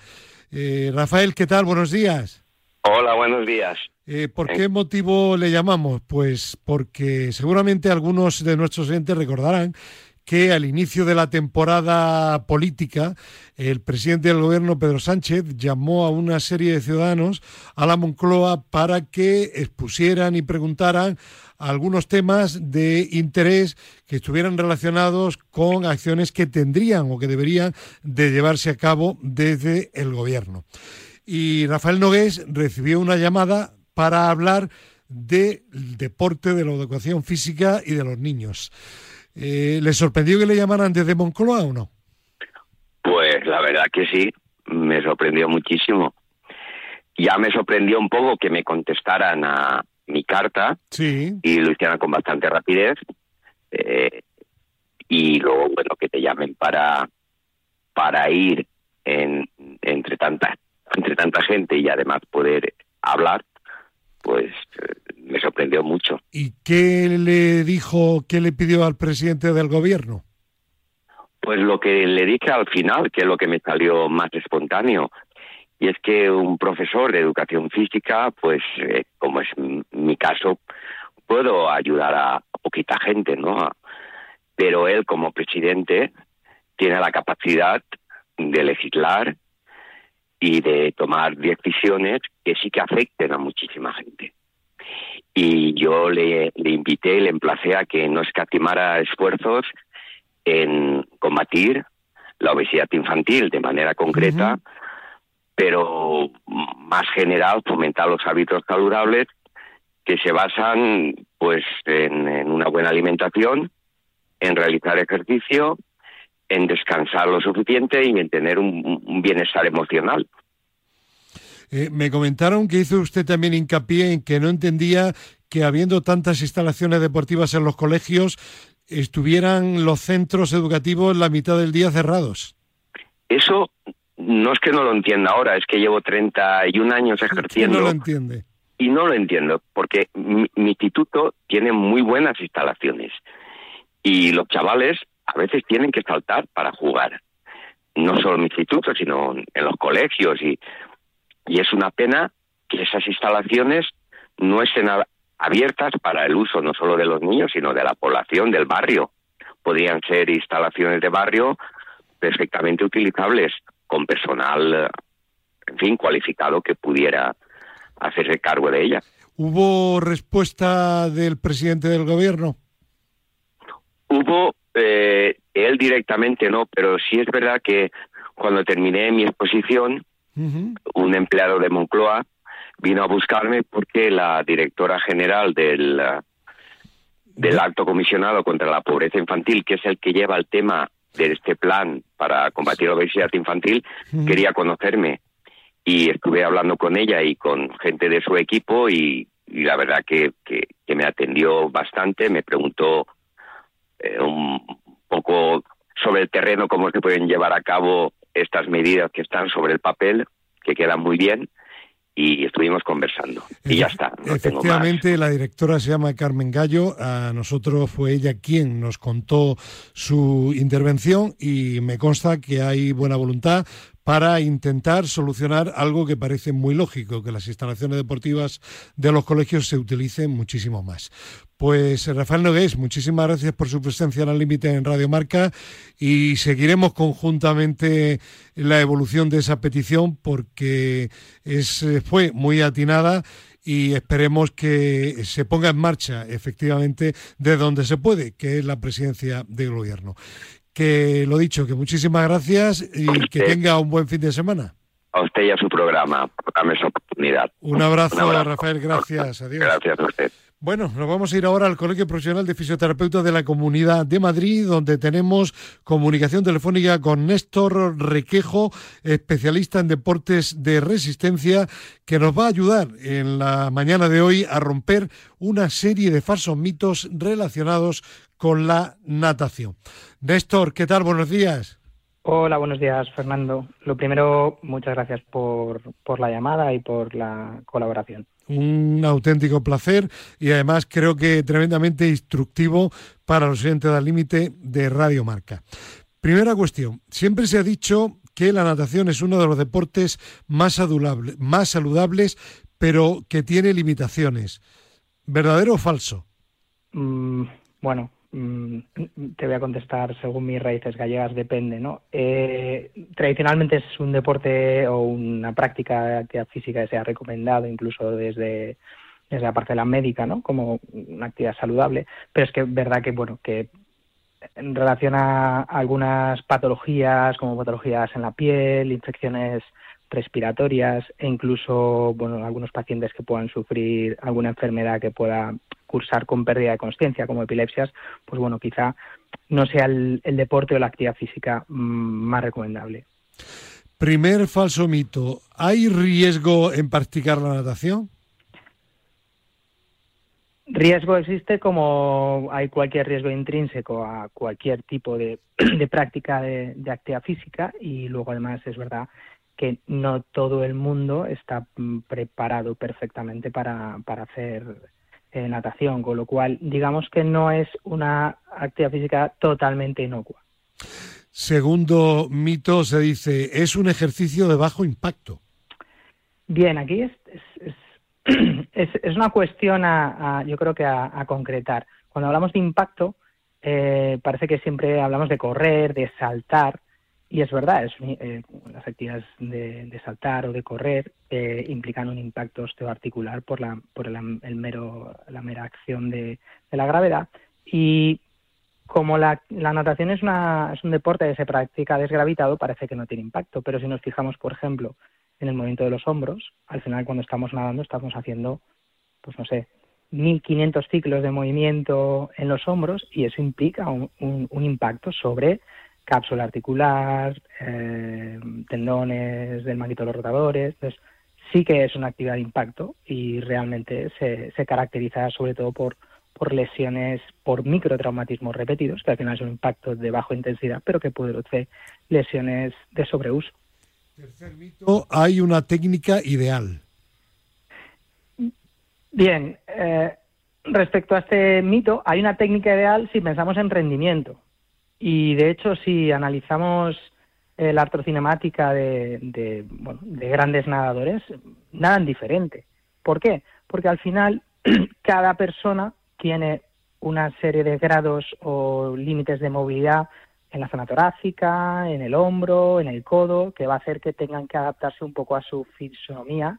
Eh, Rafael, ¿qué tal? Buenos días. Hola, buenos días. Eh, ¿Por qué motivo le llamamos? Pues porque seguramente algunos de nuestros oyentes recordarán que al inicio de la temporada política, el presidente del gobierno, Pedro Sánchez, llamó a una serie de ciudadanos a la Moncloa para que expusieran y preguntaran algunos temas de interés que estuvieran relacionados con acciones que tendrían o que deberían de llevarse a cabo desde el gobierno. Y Rafael Nogués recibió una llamada para hablar del deporte, de la educación física y de los niños. Eh, ¿Le sorprendió que le llamaran desde Moncloa o no? Pues la verdad que sí, me sorprendió muchísimo. Ya me sorprendió un poco que me contestaran a mi carta sí. y lo hicieran con bastante rapidez. Eh, y luego, bueno, que te llamen para, para ir en, entre, tanta, entre tanta gente y además poder hablar, pues eh, me sorprendió mucho. ¿Y qué le dijo, qué le pidió al presidente del gobierno? Pues lo que le dije al final, que es lo que me salió más espontáneo, y es que un profesor de educación física, pues eh, como es mi caso, puedo ayudar a poquita gente, ¿no? Pero él como presidente tiene la capacidad de legislar y de tomar decisiones que sí que afecten a muchísima gente. Y yo le, le invité, le emplacé a que no escatimara esfuerzos en combatir la obesidad infantil de manera concreta, pero más general fomentar los hábitos saludables que se basan pues en, en una buena alimentación, en realizar ejercicio en descansar lo suficiente y en tener un, bienestar emocional. Eh, me comentaron que hizo usted también hincapié en que no entendía que habiendo tantas instalaciones deportivas en los colegios, estuvieran los centros educativos la mitad del día cerrados. Eso no es que no lo entienda ahora, es que llevo 31 años ejerciendo. no lo entiende? Y no lo entiendo, porque mi instituto tiene muy buenas instalaciones. Y los chavales a veces tienen que saltar para jugar. No solo en mi instituto, sino en los colegios. Y, y es una pena que esas instalaciones no estén abiertas para el uso no solo de los niños, sino de la población del barrio. Podrían ser instalaciones de barrio perfectamente utilizables con personal, en fin, cualificado que pudiera hacerse cargo de ella. ¿Hubo respuesta del presidente del gobierno? Hubo eh, él directamente no, pero sí es verdad que cuando terminé mi exposición, un empleado de Moncloa vino a buscarme porque la directora general del, del alto comisionado contra la pobreza infantil, que es el que lleva el tema de este plan para combatir la obesidad infantil, quería conocerme. Y estuve hablando con ella y con gente de su equipo y, la verdad que, que, me atendió bastante, me preguntó eh, un poco sobre el terreno cómo se pueden llevar a cabo estas medidas que están sobre el papel, que quedan muy bien, y estuvimos conversando. Y ya está. Efectivamente, la directora se llama Carmen Gallo. A nosotros fue ella quien nos contó su intervención y me consta que hay buena voluntad para intentar solucionar algo que parece muy lógico, que las instalaciones deportivas de los colegios se utilicen muchísimo más. Pues Rafael Nogués, muchísimas gracias por su presencia en el límite en Radio Marca y seguiremos conjuntamente la evolución de esa petición porque es, fue muy atinada y esperemos que se ponga en marcha efectivamente de donde se puede, que es la presidencia del gobierno que lo dicho, que muchísimas gracias y que tenga un buen fin de semana. A usted y a su programa, por darme esa oportunidad. Un abrazo, Rafael, gracias. Adiós. Gracias a usted. Bueno, nos vamos a ir ahora al Colegio Profesional de Fisioterapeutas de la Comunidad de Madrid, donde tenemos comunicación telefónica con Néstor Requejo, especialista en deportes de resistencia, que nos va a ayudar en la mañana de hoy a romper una serie de falsos mitos relacionados con la natación. Néstor, ¿qué tal? Buenos días. Hola, buenos días, Fernando. Lo primero, muchas gracias por, por la llamada y por la colaboración un auténtico placer y además creo que tremendamente instructivo para los oyentes del límite de Radio Marca. Primera cuestión, siempre se ha dicho que la natación es uno de los deportes más, saludables, más saludables, pero que tiene limitaciones. ¿Verdadero o falso? Mm, bueno, te voy a contestar según mis raíces gallegas, depende, ¿no? Eh, tradicionalmente es un deporte o una práctica actividad física que se ha recomendado incluso desde, desde la parte de la médica, ¿no? Como una actividad saludable, pero es que es verdad que, bueno, que en relación a algunas patologías como patologías en la piel, infecciones respiratorias e incluso bueno algunos pacientes que puedan sufrir alguna enfermedad que pueda cursar con pérdida de conciencia como epilepsias pues bueno quizá no sea el, deporte o la actividad física mm, más recomendable. Primer falso mito. Hay riesgo en practicar la natación Riesgo existe como hay cualquier riesgo intrínseco a cualquier tipo de, *clears throat* práctica de, de, actividad física y luego además es verdad que no todo el mundo está mm, preparado perfectamente para, para hacer eh, natación, con lo cual digamos que no es una actividad física totalmente inocua. Segundo mito se dice, es un ejercicio de bajo impacto. Bien, aquí es, es, es, *clears throat* una cuestión a, yo creo que a, concretar. Cuando hablamos de impacto, eh, parece que siempre hablamos de correr, de saltar, y es verdad, eh, las actividades de, saltar o de correr eh, implican un impacto osteoarticular por la, por el, mero, la mera acción de, la gravedad. Y como la, la natación es, una, es un deporte que se practica desgravitado, parece que no tiene impacto. Pero si nos fijamos, por ejemplo, en el movimiento de los hombros, al final cuando estamos nadando estamos haciendo, pues no sé, 1500 ciclos de movimiento en los hombros y eso implica un impacto sobre cápsula articular, eh, tendones del manguito de los rotadores. Entonces, sí que es una actividad de impacto y realmente se, se caracteriza sobre todo por, por lesiones, por microtraumatismos repetidos, que al final son impactos de baja intensidad, pero que pueden ser lesiones de sobreuso. Tercer mito, hay una técnica ideal. Bien, eh, respecto a este mito, hay una técnica ideal si pensamos en rendimiento. Y de hecho, si analizamos eh, la artrocinemática de, de, bueno, de grandes nadadores, nadan diferente. ¿Por qué? Porque al final *clears throat* cada persona tiene una serie de grados o límites de movilidad en la zona torácica, en el hombro, en el codo, que va a hacer que tengan que adaptarse un poco a su fisonomía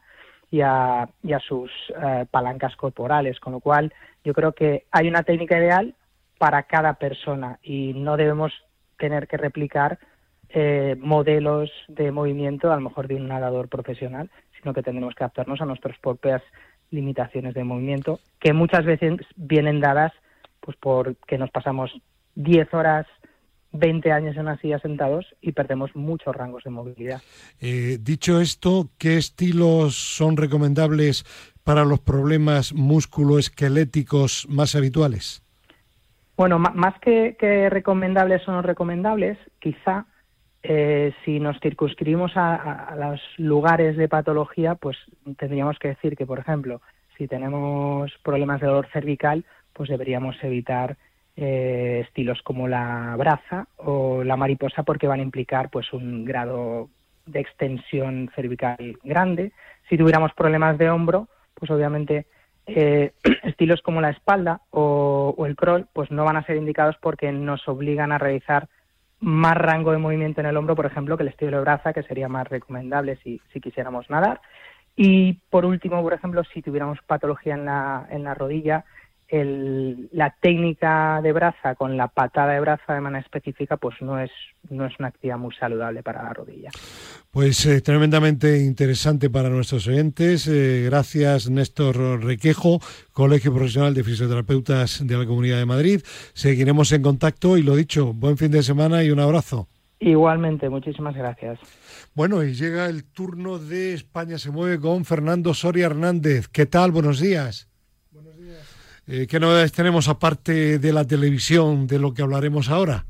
y a, sus eh, palancas corporales, con lo cual yo creo que hay una técnica ideal para cada persona y no debemos tener que replicar eh, modelos de movimiento a lo mejor de un nadador profesional, sino que tendremos que adaptarnos a nuestras propias limitaciones de movimiento, que muchas veces vienen dadas pues porque nos pasamos 10 horas 20 años en una silla sentados y perdemos muchos rangos de movilidad. Eh, dicho esto, ¿qué estilos son recomendables para los problemas musculoesqueléticos más habituales? Bueno, más que, recomendables o no recomendables, quizá eh, si nos circunscribimos a, los lugares de patología, pues tendríamos que decir que, por ejemplo, si tenemos problemas de dolor cervical, pues deberíamos evitar eh, estilos como la braza o la mariposa porque van a implicar pues un grado de extensión cervical grande. Si tuviéramos problemas de hombro, pues obviamente eh, *clears throat* estilos como la espalda o, el crawl, pues no van a ser indicados porque nos obligan a realizar más rango de movimiento en el hombro, por ejemplo, que el estilo de braza, que sería más recomendable si, si quisiéramos nadar. Y por último, por ejemplo, si tuviéramos patología en la, en la rodilla, la técnica de braza con la patada de braza de manera específica pues no es no es una actividad muy saludable para la rodilla. Pues eh, tremendamente interesante para nuestros oyentes. Eh, gracias Néstor Requejo, Colegio Profesional de Fisioterapeutas de la Comunidad de Madrid. Seguiremos en contacto y lo dicho, buen fin de semana y un abrazo. Igualmente, muchísimas gracias. Bueno, y llega el turno de España se mueve con Fernando Soria Hernández. ¿Qué tal? Buenos días. Eh, ¿Qué novedades tenemos aparte de la televisión, de lo que hablaremos ahora?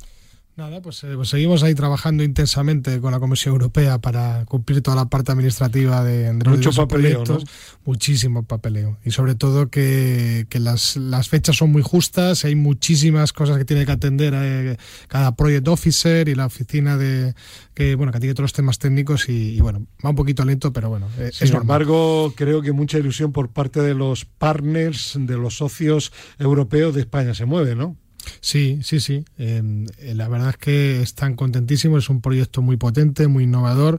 Nada, pues, eh, pues, seguimos ahí trabajando intensamente con la Comisión Europea para cumplir toda la parte administrativa de, de Mucho papeleo, proyectos. Muchísimo papeleo. Y sobre todo que, las, fechas son muy justas, hay muchísimas cosas que tiene que atender eh, cada project officer y la oficina de que bueno que tiene todos los temas técnicos y, bueno, va un poquito lento, pero bueno. Eh, Sin embargo, creo que mucha ilusión por parte de los partners, de los socios europeos de España se mueve, ¿no? Sí, sí, sí. Em, eh, la verdad es que están contentísimos. Es un proyecto muy potente, muy innovador.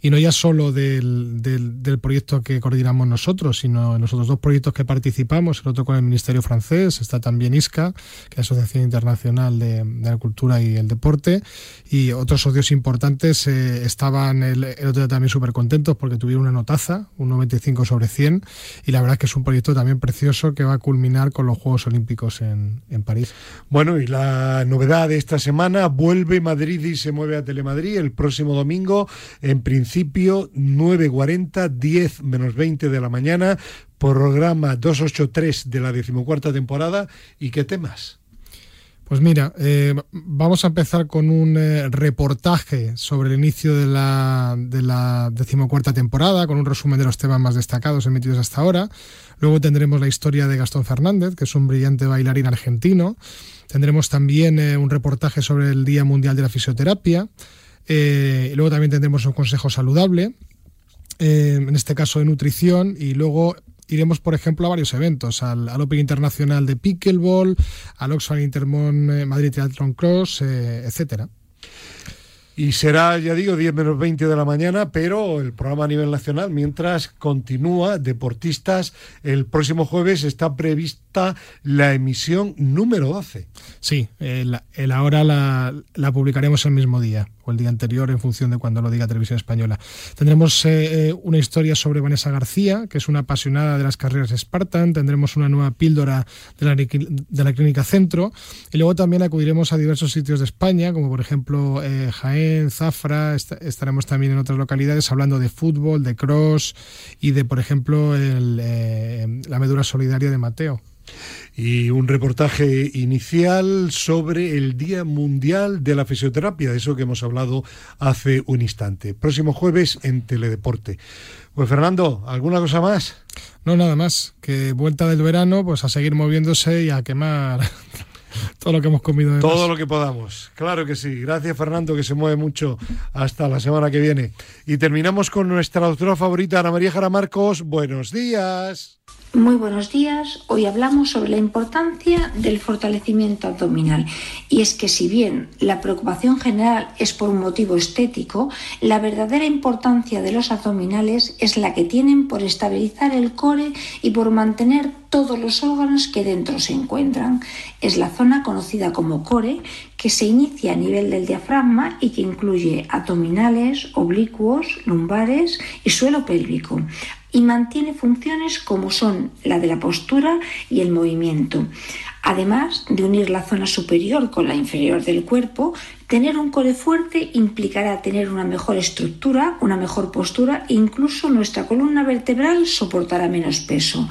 Y no ya solo del, del, proyecto que coordinamos nosotros, sino en los otros dos proyectos que participamos. El otro con el Ministerio francés. Está también ISCA, que es la Asociación Internacional de, la Cultura y el Deporte. Y otros socios importantes eh, estaban el, otro día también súper contentos porque tuvieron una notaza, un 95 sobre 100. Y la verdad es que es un proyecto también precioso que va a culminar con los Juegos Olímpicos en, en París. Bueno, y la novedad de esta semana, vuelve Madrid y se mueve a Telemadrid el próximo domingo, en principio 9.40, 10 menos 20 de la mañana, programa 283 de la decimocuarta temporada. ¿Y qué temas? Pues mira, eh, vamos a empezar con un eh, reportaje sobre el inicio de la, de la decimocuarta temporada, con un resumen de los temas más destacados emitidos hasta ahora. Luego tendremos la historia de Gastón Fernández, que es un brillante bailarín argentino. Tendremos también eh, un reportaje sobre el Día Mundial de la Fisioterapia. Y luego también tendremos un consejo saludable, en este caso de nutrición. Y luego iremos, por ejemplo, a varios eventos, al, al Open Internacional de Pickleball, al Oxfam Intermon Madrid Triathlon Cross, etcétera. Y será, ya digo, 10 menos 20 de la mañana, pero el programa a nivel nacional, mientras continúa Deportistas, el próximo jueves está prevista la emisión número 12. Sí, el, el ahora la, la publicaremos el mismo día o el día anterior en función de cuando lo diga Televisión Española. Tendremos eh, eh, una historia sobre Vanessa García, que es una apasionada de las carreras Spartan, tendremos una nueva píldora de la, de la Clínica Centro. Y luego también acudiremos a diversos sitios de España, como por ejemplo eh, Jaén, Zafra, estaremos también en otras localidades hablando de fútbol, de cross y de, por ejemplo, la medura solidaria de Mateo y un reportaje inicial sobre el Día Mundial de la Fisioterapia, de eso que hemos hablado hace un instante. Próximo jueves en Teledeporte. Pues Fernando, ¿alguna cosa más? No, nada más. Que vuelta del verano, pues a seguir moviéndose y a quemar *laughs* todo lo que hemos comido. Todo lo que podamos, claro que sí. Gracias Fernando, que se mueve mucho hasta la semana que viene. Y terminamos con nuestra autora favorita, Ana María Jara Marcos. Buenos días. Muy buenos días. Hoy hablamos sobre la importancia del fortalecimiento abdominal. Y es que si bien la preocupación general es por un motivo estético, la verdadera importancia de los abdominales es la que tienen por estabilizar el core y por mantener todos los órganos que dentro se encuentran. Es la zona conocida como core que se inicia a nivel del diafragma y que incluye abdominales, oblicuos, lumbares y suelo pélvico y mantiene funciones como son la de la postura y el movimiento. Además de unir la zona superior con la inferior del cuerpo, tener un core fuerte implicará tener una mejor estructura, una mejor postura e incluso nuestra columna vertebral soportará menos peso.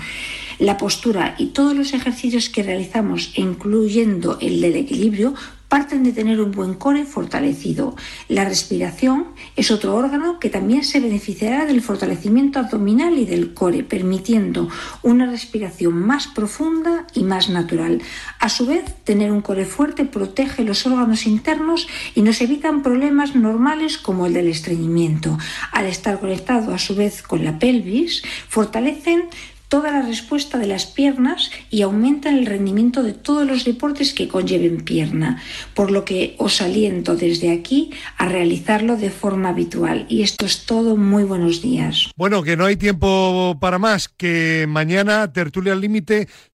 La postura y todos los ejercicios que realizamos, incluyendo el del equilibrio, parten de tener un buen core fortalecido. La respiración es otro órgano que también se beneficiará del fortalecimiento abdominal y del core, permitiendo una respiración más profunda y más natural. A su vez, tener un core fuerte protege los órganos internos y nos evitan problemas normales como el del estreñimiento. Al estar conectado a su vez con la pelvis, fortalecen toda la respuesta de las piernas y aumentan el rendimiento de todos los deportes que conlleven pierna, por lo que os aliento desde aquí a realizarlo de forma habitual. Y esto es todo, muy buenos días. Bueno, que no hay tiempo para más, que mañana Tertulia al Límite